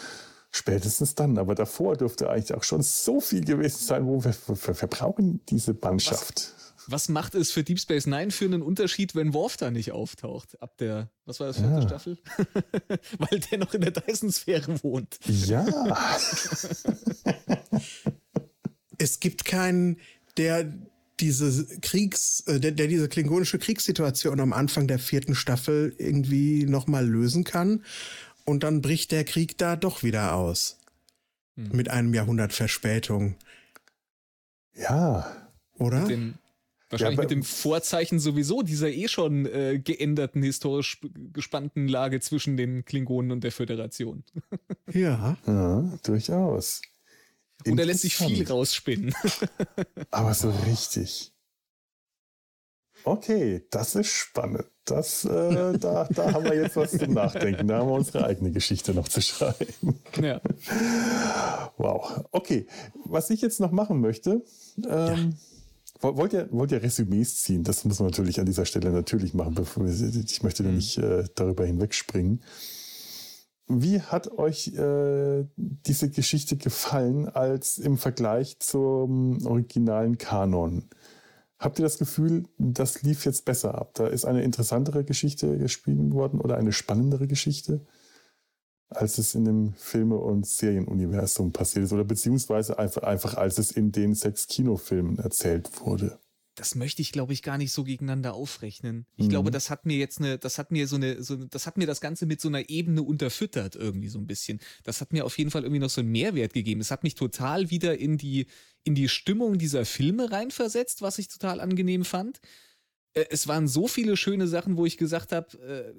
Spätestens dann. Aber davor dürfte eigentlich auch schon so viel gewesen sein, wo wir, wir, wir brauchen diese Mannschaft. Was, was, macht es für Deep Space Nine für einen Unterschied, wenn Worf da nicht auftaucht? Ab der, was war das, vierte ja. Staffel? Weil der noch in der Dyson-Sphäre wohnt. Ja. es gibt keinen der diese Kriegs, äh, der, der diese klingonische Kriegssituation am Anfang der vierten Staffel irgendwie nochmal lösen kann. Und dann bricht der Krieg da doch wieder aus. Hm. Mit einem Jahrhundert Verspätung. Ja. Oder? Mit dem, wahrscheinlich ja, mit dem Vorzeichen sowieso dieser eh schon äh, geänderten, historisch gespannten Lage zwischen den Klingonen und der Föderation. ja. Ja, durchaus. Und er lässt sich viel rausspinnen. Aber so richtig. Okay, das ist spannend. Das, äh, da, da haben wir jetzt was zum Nachdenken. Da haben wir unsere eigene Geschichte noch zu schreiben. Ja. Wow. Okay, was ich jetzt noch machen möchte, ähm, ja. wollt, ihr, wollt ihr Resümees ziehen? Das muss man natürlich an dieser Stelle natürlich machen. Bevor wir, ich möchte mhm. nicht äh, darüber hinwegspringen. Wie hat euch äh, diese Geschichte gefallen als im Vergleich zum originalen Kanon? Habt ihr das Gefühl, das lief jetzt besser ab? Da ist eine interessantere Geschichte gespielt worden oder eine spannendere Geschichte, als es in dem Filme- und Serienuniversum passiert ist oder beziehungsweise einfach, einfach als es in den sechs Kinofilmen erzählt wurde? Das möchte ich, glaube ich, gar nicht so gegeneinander aufrechnen. Ich mhm. glaube, das hat mir jetzt eine, das hat mir so eine, so, das hat mir das Ganze mit so einer Ebene unterfüttert irgendwie so ein bisschen. Das hat mir auf jeden Fall irgendwie noch so einen Mehrwert gegeben. Es hat mich total wieder in die, in die Stimmung dieser Filme reinversetzt, was ich total angenehm fand. Äh, es waren so viele schöne Sachen, wo ich gesagt habe, äh,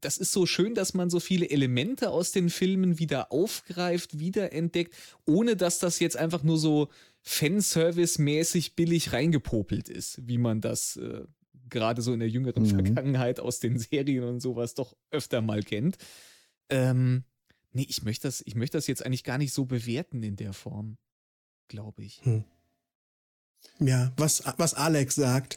das ist so schön, dass man so viele Elemente aus den Filmen wieder aufgreift, wiederentdeckt, ohne dass das jetzt einfach nur so Fanservice-mäßig billig reingepopelt ist, wie man das äh, gerade so in der jüngeren mhm. Vergangenheit aus den Serien und sowas doch öfter mal kennt. Ähm, nee, ich möchte das, ich möchte das jetzt eigentlich gar nicht so bewerten in der Form, glaube ich. Hm. Ja, was, was Alex sagt.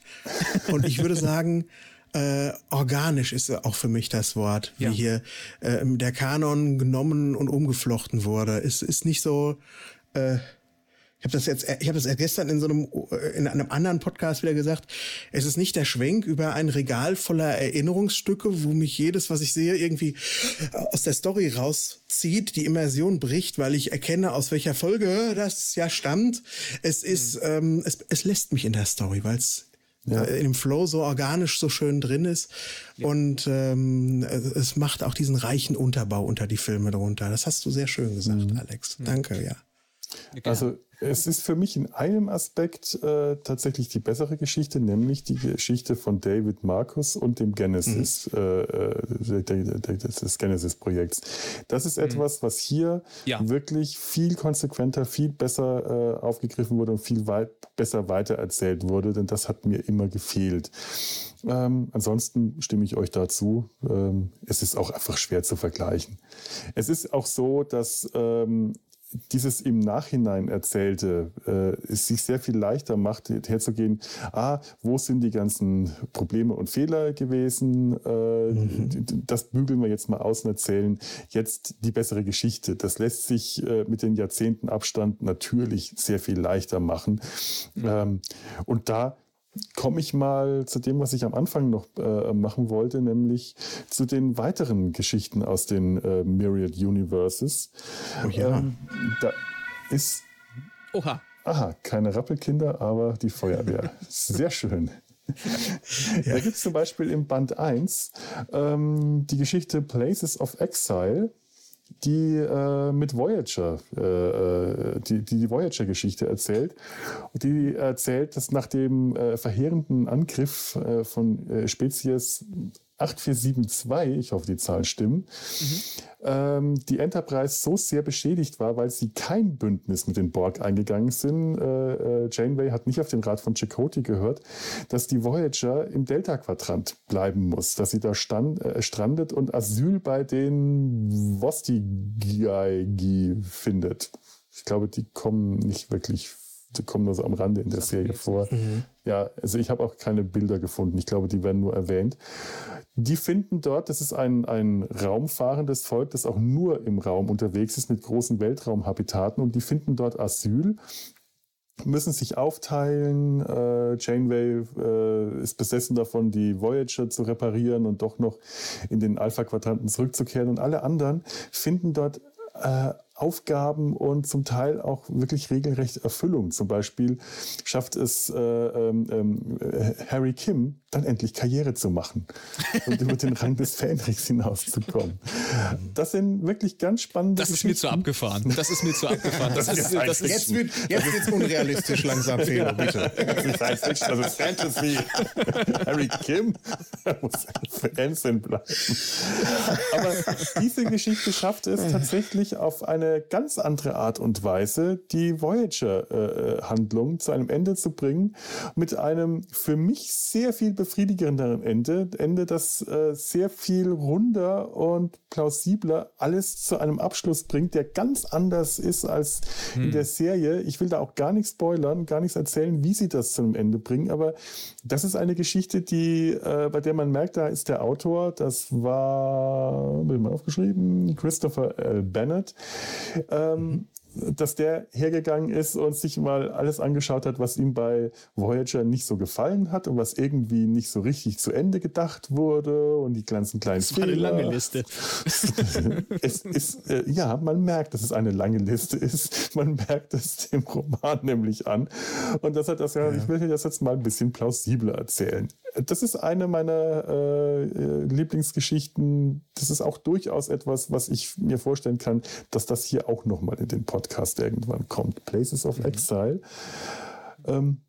Und ich würde sagen, äh, organisch ist auch für mich das Wort, wie ja. hier äh, der Kanon genommen und umgeflochten wurde. Es ist nicht so, äh, ich habe das jetzt, ich habe das gestern in so einem in einem anderen Podcast wieder gesagt. Es ist nicht der Schwenk über ein Regal voller Erinnerungsstücke, wo mich jedes, was ich sehe, irgendwie aus der Story rauszieht, die Immersion bricht, weil ich erkenne, aus welcher Folge das ja stammt. Es ist, mhm. ähm, es, es lässt mich in der Story, weil es ja. im Flow so organisch so schön drin ist. Ja. Und ähm, es macht auch diesen reichen Unterbau unter die Filme drunter. Das hast du sehr schön gesagt, mhm. Alex. Danke, ja. Also es ist für mich in einem Aspekt äh, tatsächlich die bessere Geschichte, nämlich die Geschichte von David Marcus und dem Genesis, mhm. äh, äh des Genesis-Projekts. Das ist mhm. etwas, was hier ja. wirklich viel konsequenter, viel besser äh, aufgegriffen wurde und viel weit besser weitererzählt wurde, denn das hat mir immer gefehlt. Ähm, ansonsten stimme ich euch dazu. Ähm, es ist auch einfach schwer zu vergleichen. Es ist auch so, dass ähm, dieses im Nachhinein erzählte äh, es sich sehr viel leichter macht, herzugehen, ah, wo sind die ganzen Probleme und Fehler gewesen, äh, mhm. das bügeln wir jetzt mal aus und erzählen jetzt die bessere Geschichte. Das lässt sich äh, mit den Jahrzehnten Abstand natürlich sehr viel leichter machen. Mhm. Ähm, und da komme ich mal zu dem, was ich am Anfang noch äh, machen wollte, nämlich zu den weiteren Geschichten aus den äh, Myriad Universes. Oh ja. Ähm, da ist. Oha. Aha, keine Rappelkinder, aber die Feuerwehr. Sehr schön. ja. Da gibt es zum Beispiel im Band 1 ähm, die Geschichte Places of Exile die äh, mit Voyager, äh, äh, die, die Voyager-Geschichte erzählt. Und die erzählt, dass nach dem äh, verheerenden Angriff äh, von äh, Spezies 8472, ich hoffe, die Zahlen stimmen, mhm. ähm, die Enterprise so sehr beschädigt war, weil sie kein Bündnis mit den Borg eingegangen sind. Äh, äh, Janeway hat nicht auf den Rat von Chakotay gehört, dass die Voyager im Delta-Quadrant bleiben muss, dass sie da stand, äh, strandet und Asyl bei den Vostigi findet. Ich glaube, die kommen nicht wirklich kommen nur so am Rande in der Serie vor. Mhm. Ja, also ich habe auch keine Bilder gefunden. Ich glaube, die werden nur erwähnt. Die finden dort, das ist ein, ein raumfahrendes Volk, das auch nur im Raum unterwegs ist mit großen Weltraumhabitaten und die finden dort Asyl müssen sich aufteilen. Äh, Janeway äh, ist besessen davon, die Voyager zu reparieren und doch noch in den Alpha-Quadranten zurückzukehren. Und alle anderen finden dort äh, Aufgaben und zum Teil auch wirklich regelrecht Erfüllung. Zum Beispiel schafft es äh, äh, Harry Kim dann endlich Karriere zu machen und über den Rang des Fähnrichs hinauszukommen. Das sind wirklich ganz spannende Das ist mir zu abgefahren. Das ist mir zu abgefahren. Das ist, das ist, jetzt wird jetzt wird's unrealistisch langsam, Felo, bitte. Das Fiction, das ist Fantasy. Harry Kim muss Fernsehen bleiben. Aber diese Geschichte schafft es tatsächlich auf eine ganz andere Art und Weise, die Voyager-Handlung äh, zu einem Ende zu bringen, mit einem für mich sehr viel befriedigenderen Ende, Ende, das äh, sehr viel runder und plausibler alles zu einem Abschluss bringt, der ganz anders ist als hm. in der Serie. Ich will da auch gar nichts spoilern, gar nichts erzählen, wie sie das zu einem Ende bringen, aber das ist eine Geschichte, die, äh, bei der man merkt, da ist der Autor, das war, bin ich mal aufgeschrieben, Christopher L. Bennett. Ähm, mhm dass der hergegangen ist und sich mal alles angeschaut hat, was ihm bei Voyager nicht so gefallen hat und was irgendwie nicht so richtig zu Ende gedacht wurde und die ganzen kleinen das war eine lange Liste. es ist, äh, ja, man merkt, dass es eine lange Liste ist. Man merkt es dem Roman nämlich an. Und das hat das ja, ich will das jetzt mal ein bisschen plausibler erzählen. Das ist eine meiner äh, äh, Lieblingsgeschichten. Das ist auch durchaus etwas, was ich mir vorstellen kann, dass das hier auch nochmal in den Podcast irgendwann kommt. Places of mhm. Exile. Ähm,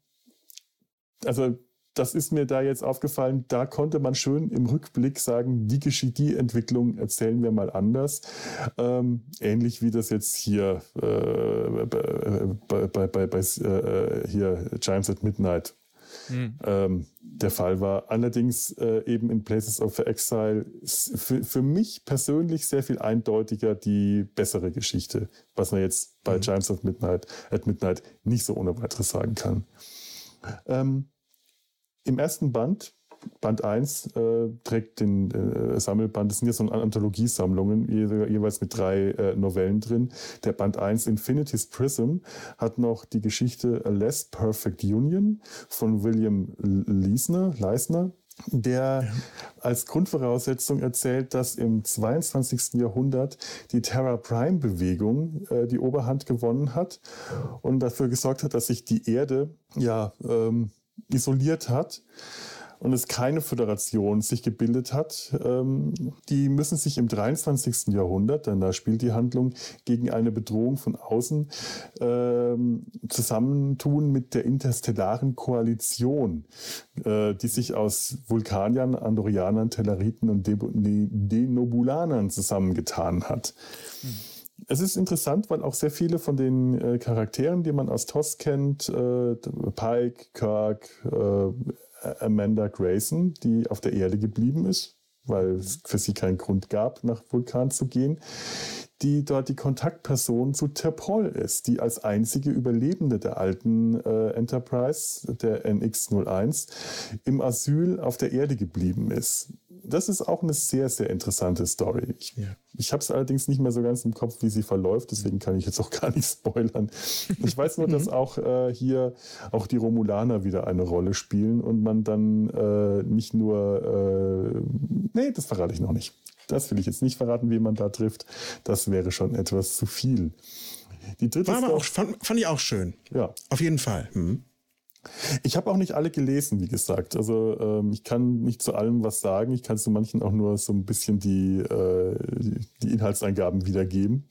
also das ist mir da jetzt aufgefallen, da konnte man schön im Rückblick sagen, die Geschichte, die Entwicklung erzählen wir mal anders. Ähm, ähnlich wie das jetzt hier äh, bei, bei, bei, bei äh, hier Chimes at Midnight mhm. ähm, der Fall war. Allerdings äh, eben in Places of Exile für, für mich persönlich sehr viel eindeutiger die bessere Geschichte, was man jetzt bei mhm. Chimes of Midnight at Midnight nicht so ohne weiteres sagen kann. Ähm, Im ersten Band Band 1 äh, trägt den äh, Sammelband, das sind ja so Anthologiesammlungen, je, jeweils mit drei äh, Novellen drin. Der Band 1 Infinity's Prism hat noch die Geschichte A Less Perfect Union von William Leisner, Leisner der ja. als Grundvoraussetzung erzählt, dass im 22. Jahrhundert die Terra Prime Bewegung äh, die Oberhand gewonnen hat und dafür gesorgt hat, dass sich die Erde ja ähm, isoliert hat und es keine Föderation sich gebildet hat, ähm, die müssen sich im 23. Jahrhundert, denn da spielt die Handlung gegen eine Bedrohung von außen, ähm, zusammentun mit der interstellaren Koalition, äh, die sich aus Vulkaniern, Andorianern, Telleriten und Denobulanern zusammengetan hat. Hm. Es ist interessant, weil auch sehr viele von den äh, Charakteren, die man aus TOS kennt, äh, Pike, Kirk, äh, Amanda Grayson, die auf der Erde geblieben ist, weil es für sie keinen Grund gab, nach Vulkan zu gehen, die dort die Kontaktperson zu Terpol ist, die als einzige Überlebende der alten äh, Enterprise, der NX-01, im Asyl auf der Erde geblieben ist. Das ist auch eine sehr, sehr interessante Story. Ich, ja. ich habe es allerdings nicht mehr so ganz im Kopf, wie sie verläuft, deswegen kann ich jetzt auch gar nicht spoilern. Ich weiß nur, dass mhm. auch äh, hier auch die Romulaner wieder eine Rolle spielen und man dann äh, nicht nur, äh, nee, das verrate ich noch nicht. Das will ich jetzt nicht verraten, wie man da trifft. Das wäre schon etwas zu viel. Die dritte War aber auch, fand, fand, ich auch schön. Ja. Auf jeden Fall. Mhm. Ich habe auch nicht alle gelesen, wie gesagt. Also ähm, ich kann nicht zu allem was sagen. Ich kann zu manchen auch nur so ein bisschen die, äh, die Inhaltsangaben wiedergeben.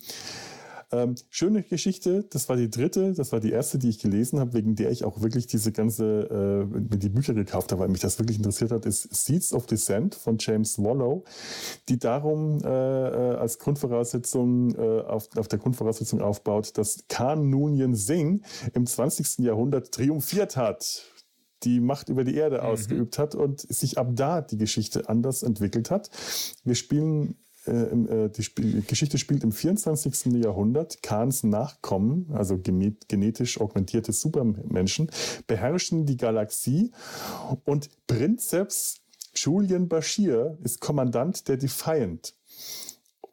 Ähm, schöne Geschichte, das war die dritte, das war die erste, die ich gelesen habe, wegen der ich auch wirklich diese ganze, äh, die Bücher gekauft habe, weil mich das wirklich interessiert hat, ist Seeds of Descent von James Wallow, die darum äh, äh als Grundvoraussetzung, äh, auf, auf der Grundvoraussetzung aufbaut, dass Khan Noonien Singh im 20. Jahrhundert triumphiert hat die Macht über die Erde mhm. ausgeübt hat und sich ab da die Geschichte anders entwickelt hat. Wir spielen äh, äh, die Geschichte spielt im 24. Jahrhundert. Khans Nachkommen, also genetisch augmentierte Supermenschen, beherrschen die Galaxie und Prinzeps Julian Bashir ist Kommandant der Defiant.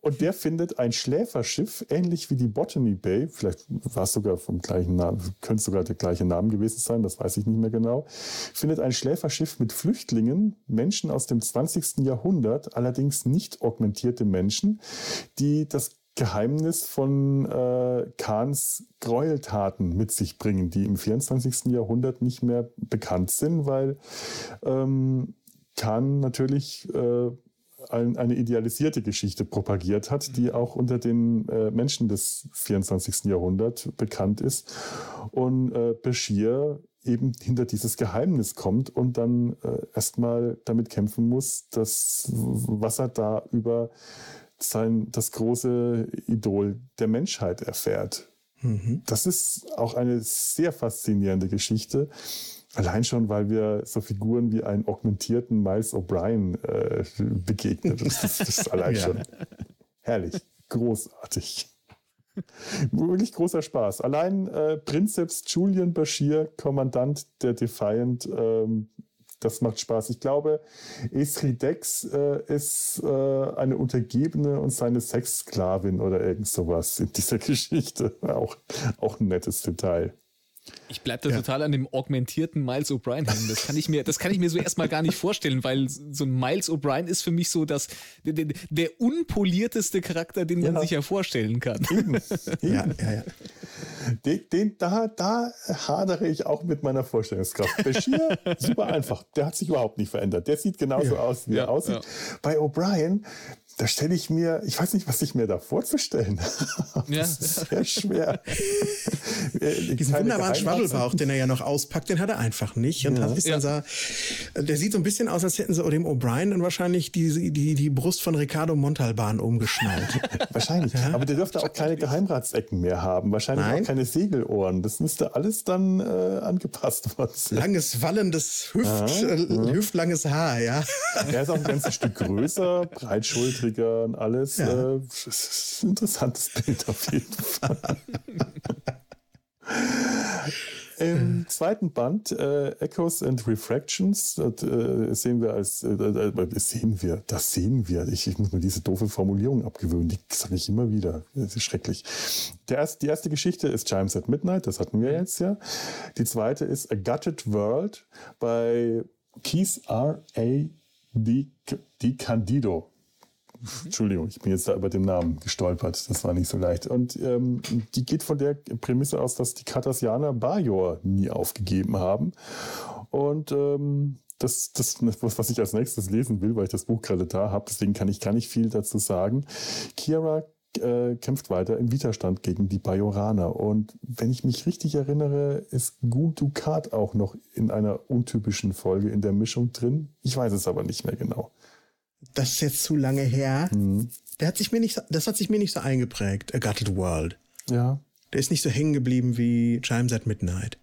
Und der findet ein Schläferschiff, ähnlich wie die Botany Bay, vielleicht war es sogar vom gleichen Namen, könnte sogar der gleiche Name gewesen sein, das weiß ich nicht mehr genau, findet ein Schläferschiff mit Flüchtlingen, Menschen aus dem 20. Jahrhundert, allerdings nicht augmentierte Menschen, die das Geheimnis von äh, Kahns Gräueltaten mit sich bringen, die im 24. Jahrhundert nicht mehr bekannt sind, weil ähm, Kahn natürlich äh, eine idealisierte Geschichte propagiert hat, die auch unter den äh, Menschen des 24. Jahrhunderts bekannt ist. Und äh, Bashir eben hinter dieses Geheimnis kommt und dann äh, erstmal damit kämpfen muss, dass was er da über sein, das große Idol der Menschheit erfährt. Mhm. Das ist auch eine sehr faszinierende Geschichte. Allein schon, weil wir so Figuren wie einen augmentierten Miles O'Brien äh, begegnen. Das, das, das ist allein ja. schon herrlich, großartig. Wirklich großer Spaß. Allein äh, Prinzeps Julian Bashir, Kommandant der Defiant, ähm, das macht Spaß. Ich glaube, Esri Dex äh, ist äh, eine Untergebene und seine Sexsklavin oder irgend sowas in dieser Geschichte. Auch, auch ein nettes Detail. Ich bleibe da ja. total an dem augmentierten Miles O'Brien hängen. Das kann ich mir, das kann ich mir so erstmal gar nicht vorstellen, weil so ein Miles O'Brien ist für mich so das, der, der unpolierteste Charakter, den man sich ja vorstellen kann. Eben. Ja, ja, ja. Den, den, da, da hadere ich auch mit meiner Vorstellungskraft. Bashir, super einfach. Der hat sich überhaupt nicht verändert. Der sieht genauso ja. aus, wie er aussieht. Bei O'Brien, da stelle ich mir, ich weiß nicht, was ich mir da vorzustellen habe. Ja. Das ist sehr schwer. Äh, Diesen wunderbaren Schwabbelbauch, den er ja noch auspackt, den hat er einfach nicht. Und ja. ist dann ja. so, der sieht so ein bisschen aus, als hätten sie dem O'Brien dann wahrscheinlich die, die, die Brust von Ricardo Montalban umgeschnallt. wahrscheinlich. Ja? Aber der dürfte auch keine Geheimratsecken mehr haben. Wahrscheinlich Nein. auch keine Segelohren. Das müsste alles dann äh, angepasst worden sein. Langes, wallendes, Hüft, äh, hüftlanges Haar, ja. Er ist auch ein ganzes Stück größer, breitschultriger und alles. Ja. Äh, das ist ein interessantes Bild auf jeden Fall. Im zweiten Band, äh, Echoes and Refractions, das, äh, sehen wir als, äh, äh, sehen wir, das sehen wir. Ich, ich muss mir diese doofe Formulierung abgewöhnen, die sage ich immer wieder. Das ist schrecklich. Der erste, die erste Geschichte ist Chimes at Midnight, das hatten wir jetzt ja. Die zweite ist A Gutted World bei Keith R. A. Di, Di Candido. Entschuldigung, ich bin jetzt da über den Namen gestolpert. Das war nicht so leicht. Und ähm, die geht von der Prämisse aus, dass die Cardassianer Bajor nie aufgegeben haben. Und ähm, das, das, was ich als nächstes lesen will, weil ich das Buch gerade da habe, deswegen kann ich gar nicht viel dazu sagen. Kira äh, kämpft weiter im Widerstand gegen die Bajoraner. Und wenn ich mich richtig erinnere, ist Gun Dukat auch noch in einer untypischen Folge in der Mischung drin. Ich weiß es aber nicht mehr genau das ist jetzt zu lange her. Mhm. Der hat sich mir nicht, das hat sich mir nicht so eingeprägt. A Gutted World. Ja. Der ist nicht so hängen geblieben wie Chimes at Midnight.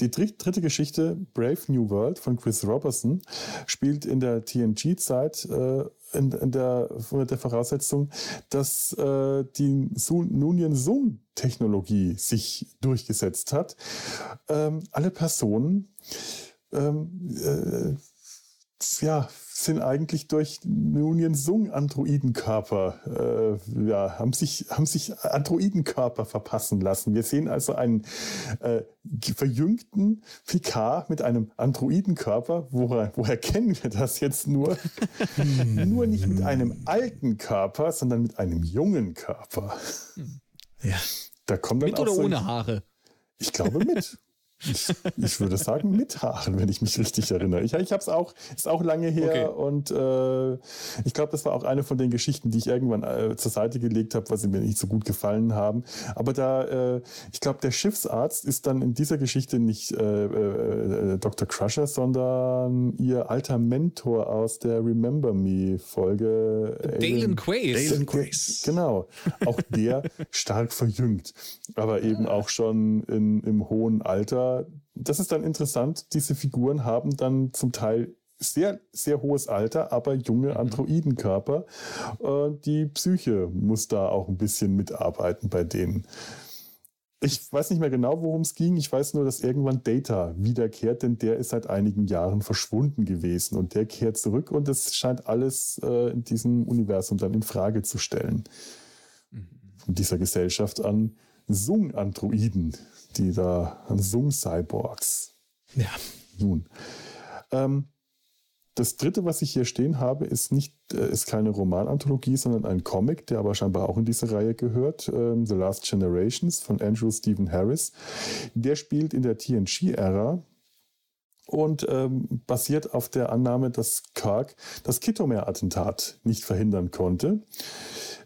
die dritte Geschichte, Brave New World von Chris Robertson, spielt in der TNG-Zeit äh, in, in der, der Voraussetzung, dass äh, die Nunien Sung-Technologie sich durchgesetzt hat. Ähm, alle Personen ähm, äh, ja, sind eigentlich durch Nunien Sung Androidenkörper, äh, ja, haben sich, haben sich Androidenkörper verpassen lassen. Wir sehen also einen äh, verjüngten Picard mit einem Androidenkörper. Woher, woher kennen wir das jetzt nur? nur nicht mit einem alten Körper, sondern mit einem jungen Körper. Ja. Da kommt dann mit oder so ohne Haare? Ich glaube mit. Ich, ich, würde sagen mit Haaren, wenn ich mich richtig erinnere. Ich, ich habe es auch, ist auch lange her okay. und äh, ich glaube, das war auch eine von den Geschichten, die ich irgendwann äh, zur Seite gelegt habe, weil sie mir nicht so gut gefallen haben. Aber da, äh, ich glaube, der Schiffsarzt ist dann in dieser Geschichte nicht äh, äh, äh, Dr. Crusher, sondern ihr alter Mentor aus der Remember Me Folge. Dalen Quays. Dalen Quays. Genau. Auch der stark verjüngt, aber eben auch schon in, im hohen Alter das ist dann interessant. Diese Figuren haben dann zum Teil sehr, sehr hohes Alter, aber junge mhm. Androidenkörper. Äh, die Psyche muss da auch ein bisschen mitarbeiten bei denen. Ich weiß nicht mehr genau, worum es ging. Ich weiß nur, dass irgendwann Data wiederkehrt, denn der ist seit einigen Jahren verschwunden gewesen und der kehrt zurück und es scheint alles äh, in diesem Universum dann in Frage zu stellen. Mhm. In dieser Gesellschaft an Sung-Androiden die da Sung-Cyborgs. Ja. Nun. Ähm, das dritte, was ich hier stehen habe, ist nicht, äh, ist keine Romananthologie, sondern ein Comic, der aber scheinbar auch in diese Reihe gehört. Ähm, The Last Generations von Andrew Stephen Harris. Der spielt in der TNG-Ära und ähm, basiert auf der Annahme, dass Kirk das Kittomer-Attentat nicht verhindern konnte.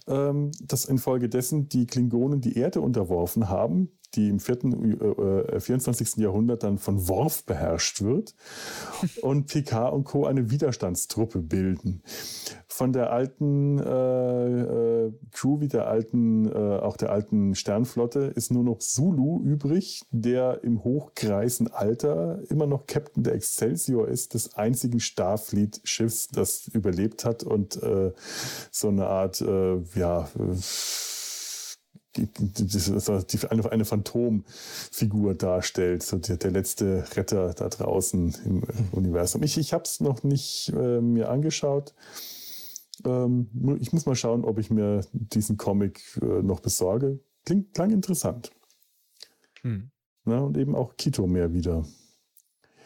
Ähm, dass infolgedessen die Klingonen die Erde unterworfen haben, die im vierten, äh, 24. Äh, Jahrhundert dann von Worf beherrscht wird und Picard und Co. eine Widerstandstruppe bilden. Von der alten äh, äh, Crew wie der alten, äh, auch der alten Sternflotte ist nur noch Zulu übrig, der im hochkreisen Alter immer noch Captain der Excelsior ist, des einzigen Starfleet-Schiffs, das überlebt hat und äh, so eine Art, ja, eine, eine Phantomfigur darstellt, so der, der letzte Retter da draußen im Universum. Ich, ich habe es noch nicht äh, mir angeschaut. Ähm, ich muss mal schauen, ob ich mir diesen Comic äh, noch besorge. Klingt, klang interessant. Hm. Na, und eben auch Kito mehr wieder.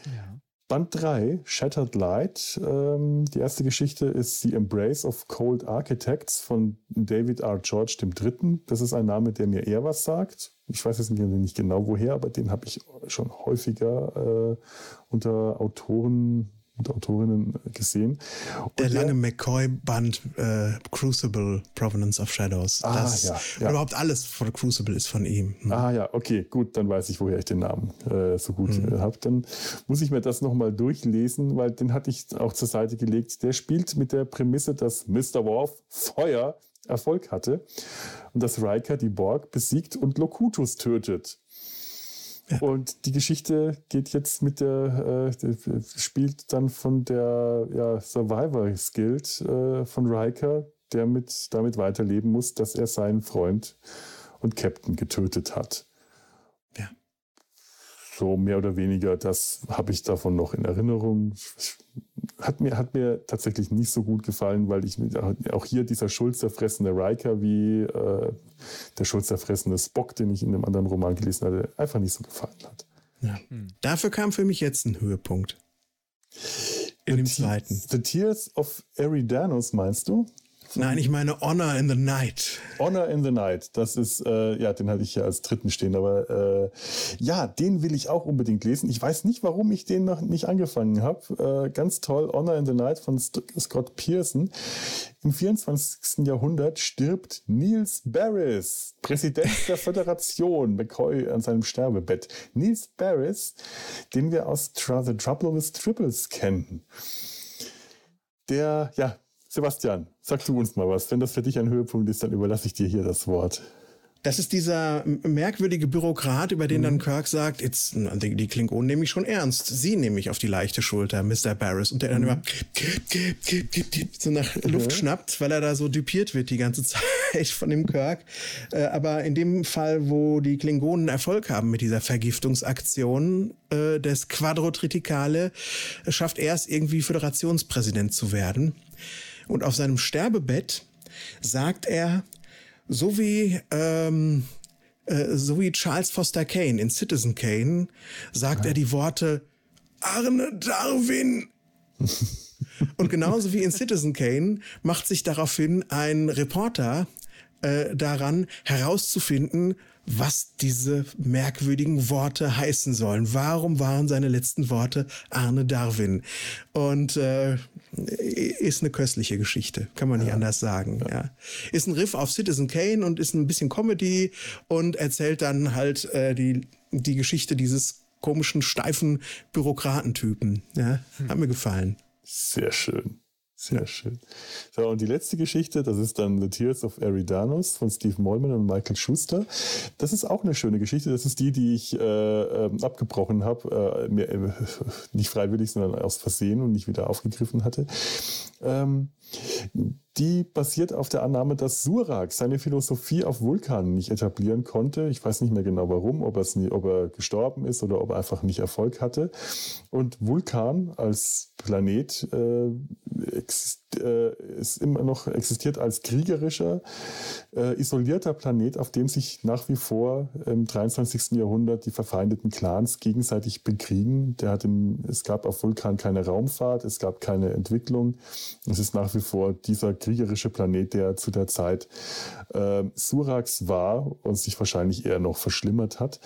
Ja. Band 3, Shattered Light. Ähm, die erste Geschichte ist The Embrace of Cold Architects von David R. George III. Das ist ein Name, der mir eher was sagt. Ich weiß jetzt nicht genau woher, aber den habe ich schon häufiger äh, unter Autoren und Autorinnen gesehen. Und der lange McCoy-Band äh, Crucible, Provenance of Shadows. Ah, das, ja, ja. Überhaupt alles von Crucible ist von ihm. Hm. Ah ja, okay, gut, dann weiß ich, woher ich den Namen äh, so gut hm. habe. Dann muss ich mir das nochmal durchlesen, weil den hatte ich auch zur Seite gelegt. Der spielt mit der Prämisse, dass Mr. Worf Feuer Erfolg hatte und dass Riker die Borg besiegt und Locutus tötet. Und die Geschichte geht jetzt mit der, äh, spielt dann von der ja, Survivor Guild äh, von Riker, der mit, damit weiterleben muss, dass er seinen Freund und Captain getötet hat. Ja. So mehr oder weniger, das habe ich davon noch in Erinnerung. Ich hat mir, hat mir tatsächlich nicht so gut gefallen, weil ich auch hier dieser schulzerfressene Riker wie äh, der schulzerfressene Spock, den ich in einem anderen Roman gelesen hatte, einfach nicht so gefallen hat. Ja. Hm. Dafür kam für mich jetzt ein Höhepunkt. In dem zweiten. The Tears of Eridanos meinst du? Nein, ich meine Honor in the Night. Honor in the Night, das ist, äh, ja, den hatte ich ja als dritten stehen, aber äh, ja, den will ich auch unbedingt lesen. Ich weiß nicht, warum ich den noch nicht angefangen habe. Äh, ganz toll, Honor in the Night von St Scott Pearson. Im 24. Jahrhundert stirbt Niels Barris, Präsident der Föderation, McCoy an seinem Sterbebett. Niels Barris, den wir aus The Trouble with Triples kennen der ja Sebastian, sag du uns mal was. Wenn das für dich ein Höhepunkt ist, dann überlasse ich dir hier das Wort. Das ist dieser merkwürdige Bürokrat, über den mhm. dann Kirk sagt, jetzt, die, die Klingonen nehme ich schon ernst. Sie nehme ich auf die leichte Schulter, Mr. Barris. Und der dann mhm. immer so nach Luft schnappt, weil er da so düpiert wird die ganze Zeit von dem Kirk. Äh, aber in dem Fall, wo die Klingonen Erfolg haben mit dieser Vergiftungsaktion äh, des Quadrotriticale, schafft er es irgendwie Föderationspräsident zu werden. Und auf seinem Sterbebett sagt er, so wie, ähm, äh, so wie Charles Foster Kane in Citizen Kane, sagt ja. er die Worte Arne Darwin. Und genauso wie in Citizen Kane macht sich daraufhin ein Reporter äh, daran herauszufinden, was diese merkwürdigen Worte heißen sollen. Warum waren seine letzten Worte Arne Darwin? Und äh, ist eine köstliche Geschichte, kann man nicht ja. anders sagen. Ja. ja. Ist ein Riff auf Citizen Kane und ist ein bisschen Comedy und erzählt dann halt äh, die, die Geschichte dieses komischen, steifen Bürokratentypen. Ja, hm. hat mir gefallen. Sehr schön. Sehr schön. So, und die letzte Geschichte, das ist dann The Tears of Eridanos von Steve Mollman und Michael Schuster. Das ist auch eine schöne Geschichte. Das ist die, die ich äh, ähm, abgebrochen habe. Äh, äh, nicht freiwillig, sondern aus Versehen und nicht wieder aufgegriffen hatte. Ähm, die basiert auf der Annahme, dass Surak seine Philosophie auf Vulkan nicht etablieren konnte. Ich weiß nicht mehr genau warum, ob, nie, ob er gestorben ist oder ob er einfach nicht Erfolg hatte. Und Vulkan als Planet äh, exist, äh, ist immer noch existiert als kriegerischer, äh, isolierter Planet, auf dem sich nach wie vor im 23. Jahrhundert die verfeindeten Clans gegenseitig bekriegen. Der hat im, es gab auf Vulkan keine Raumfahrt, es gab keine Entwicklung. Es ist nach wie vor dieser kriegerische Planet, der zu der Zeit äh, Surax war und sich wahrscheinlich eher noch verschlimmert hat.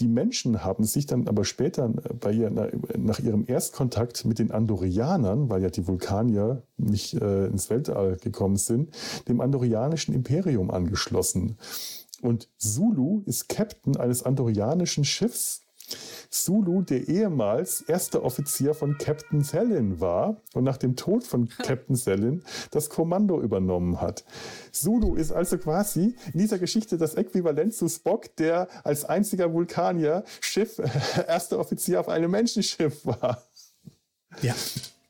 Die Menschen haben sich dann aber später äh, bei ihr, nach ihrem Erstkontakt mit den Andorianern, weil ja die Vulkanier nicht äh, ins Weltall gekommen sind, dem andorianischen Imperium angeschlossen. Und Zulu ist Captain eines andorianischen Schiffs, Sulu, der ehemals erster Offizier von Captain Selin war und nach dem Tod von Captain Selin das Kommando übernommen hat. Sulu ist also quasi in dieser Geschichte das Äquivalent zu Spock, der als einziger Vulkanier Schiff, äh, erster Offizier auf einem Menschenschiff war. Ja.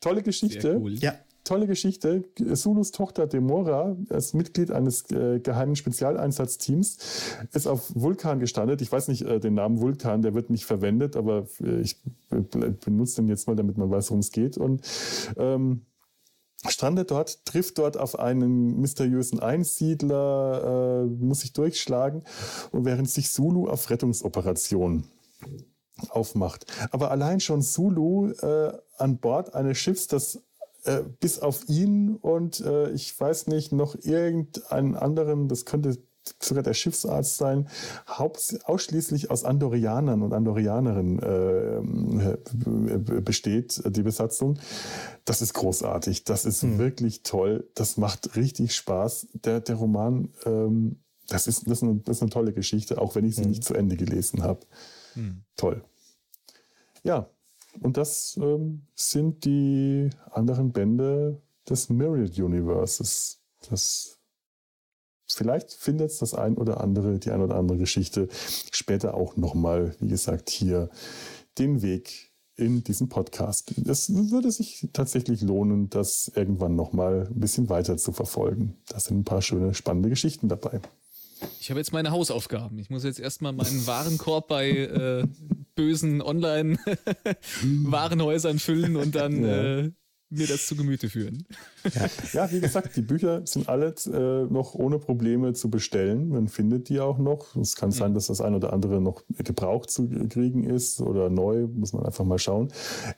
Tolle Geschichte. Cool. Ja tolle Geschichte. Sulus Tochter Demora, als Mitglied eines äh, geheimen Spezialeinsatzteams, ist auf Vulkan gestandet. Ich weiß nicht äh, den Namen Vulkan, der wird nicht verwendet, aber äh, ich benutze den jetzt mal, damit man weiß, worum es geht. Und ähm, strandet dort, trifft dort auf einen mysteriösen Einsiedler, äh, muss sich durchschlagen und während sich Sulu auf Rettungsoperation aufmacht. Aber allein schon Sulu äh, an Bord eines Schiffs, das äh, bis auf ihn und äh, ich weiß nicht, noch irgendeinen anderen, das könnte sogar der Schiffsarzt sein, haupt, ausschließlich aus Andorianern und Andorianerinnen äh, besteht, die Besatzung. Das ist großartig, das ist hm. wirklich toll, das macht richtig Spaß. Der, der Roman, ähm, das, ist, das, ist eine, das ist eine tolle Geschichte, auch wenn ich sie hm. nicht zu Ende gelesen habe. Hm. Toll. Ja, und das ähm, sind die anderen Bände des Myriad Universes. Das vielleicht findet das ein oder andere, die ein oder andere Geschichte später auch nochmal, wie gesagt, hier den Weg in diesem Podcast. Es würde sich tatsächlich lohnen, das irgendwann nochmal ein bisschen weiter zu verfolgen. Da sind ein paar schöne, spannende Geschichten dabei. Ich habe jetzt meine Hausaufgaben. Ich muss jetzt erstmal meinen Warenkorb bei äh, bösen Online-Warenhäusern füllen und dann ja. äh, mir das zu Gemüte führen. Ja. ja, wie gesagt, die Bücher sind alle äh, noch ohne Probleme zu bestellen. Man findet die auch noch. Es kann sein, dass das ein oder andere noch gebraucht zu kriegen ist oder neu, muss man einfach mal schauen.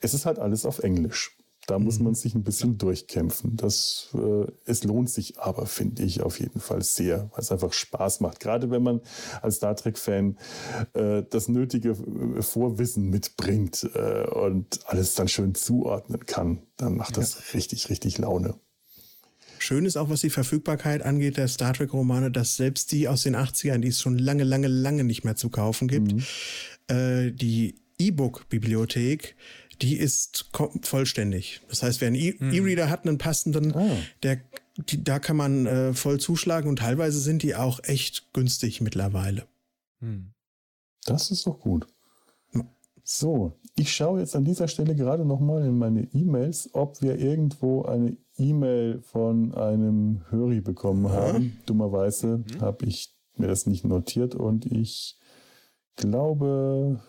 Es ist halt alles auf Englisch. Da muss mhm. man sich ein bisschen durchkämpfen. Das, äh, es lohnt sich aber, finde ich, auf jeden Fall sehr, weil es einfach Spaß macht. Gerade wenn man als Star Trek-Fan äh, das nötige äh, Vorwissen mitbringt äh, und alles dann schön zuordnen kann, dann macht das ja. richtig, richtig Laune. Schön ist auch, was die Verfügbarkeit angeht, der Star Trek-Romane, dass selbst die aus den 80ern, die es schon lange, lange, lange nicht mehr zu kaufen gibt, mhm. äh, die E-Book-Bibliothek die ist vollständig. Das heißt, wer einen hm. E-Reader hat, einen passenden, ah. der die, da kann man äh, voll zuschlagen und teilweise sind die auch echt günstig mittlerweile. Hm. Das ist doch gut. So, ich schaue jetzt an dieser Stelle gerade nochmal in meine E-Mails, ob wir irgendwo eine E-Mail von einem Höri bekommen haben. Ja. Dummerweise mhm. habe ich mir das nicht notiert und ich glaube,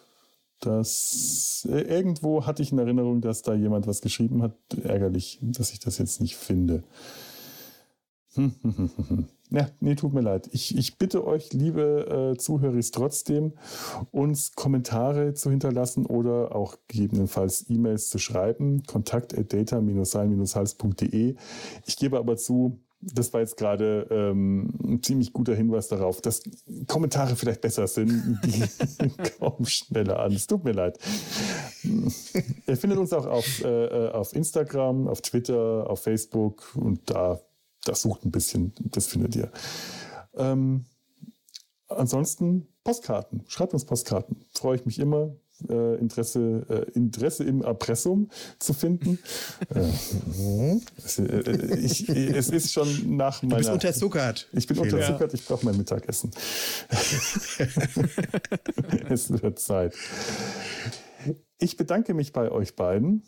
dass äh, irgendwo hatte ich in Erinnerung, dass da jemand was geschrieben hat. Ärgerlich, dass ich das jetzt nicht finde. Ja, nee, tut mir leid. Ich, ich bitte euch, liebe äh, Zuhörer, trotzdem, uns Kommentare zu hinterlassen oder auch gegebenenfalls E-Mails zu schreiben. Kontakt at data-sein-hals.de. Ich gebe aber zu, das war jetzt gerade ähm, ein ziemlich guter Hinweis darauf, dass Kommentare vielleicht besser sind. Die kommen schneller an. Es tut mir leid. Ihr findet uns auch auf, äh, äh, auf Instagram, auf Twitter, auf Facebook und da das sucht ein bisschen, das findet ihr. Ähm, ansonsten Postkarten. Schreibt uns Postkarten. Freue ich mich immer. Äh, Interesse, äh, Interesse im Erpressum zu finden. äh, es, äh, ich, es ist schon nach meiner. Du bist unterzuckert. Ich bin Fehler. unterzuckert, ich brauche mein Mittagessen. es wird Zeit. Ich bedanke mich bei euch beiden.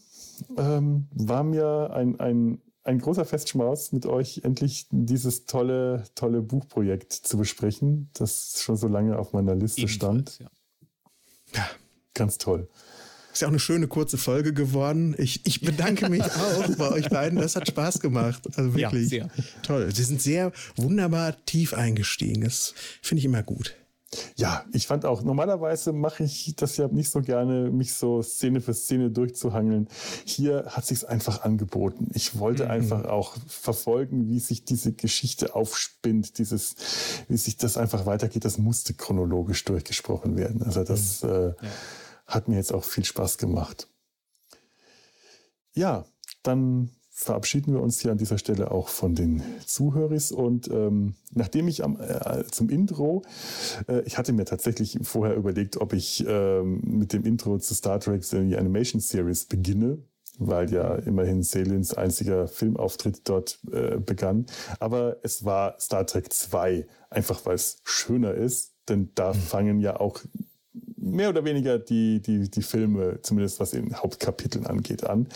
Ähm, war mir ein, ein ein großer Festschmaus, mit euch endlich dieses tolle, tolle Buchprojekt zu besprechen, das schon so lange auf meiner Liste Ebenfalls, stand. Ja. Ganz toll. Ist ja auch eine schöne kurze Folge geworden. Ich, ich bedanke mich auch bei euch beiden. Das hat Spaß gemacht. Also wirklich ja, toll. Sie sind sehr wunderbar tief eingestiegen. Das finde ich immer gut. Ja, ich fand auch, normalerweise mache ich das ja nicht so gerne, mich so Szene für Szene durchzuhangeln. Hier hat sich einfach angeboten. Ich wollte mhm. einfach auch verfolgen, wie sich diese Geschichte aufspinnt, dieses, wie sich das einfach weitergeht. Das musste chronologisch durchgesprochen werden. Also das mhm. äh, ja. Hat mir jetzt auch viel Spaß gemacht. Ja, dann verabschieden wir uns hier an dieser Stelle auch von den Zuhörern. Und ähm, nachdem ich am, äh, zum Intro, äh, ich hatte mir tatsächlich vorher überlegt, ob ich äh, mit dem Intro zu Star Trek die Animation Series beginne, weil ja immerhin Selins einziger Filmauftritt dort äh, begann. Aber es war Star Trek 2, einfach weil es schöner ist, denn da mhm. fangen ja auch mehr oder weniger die, die, die Filme, zumindest was in Hauptkapiteln angeht, an.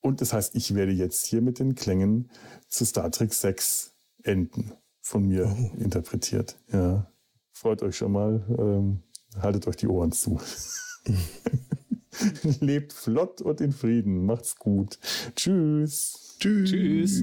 Und das heißt, ich werde jetzt hier mit den Klängen zu Star Trek 6 enden, von mir oh. interpretiert. Ja. Freut euch schon mal, ähm, haltet euch die Ohren zu. Lebt flott und in Frieden. Macht's gut. Tschüss. Tschüss. Tschüss.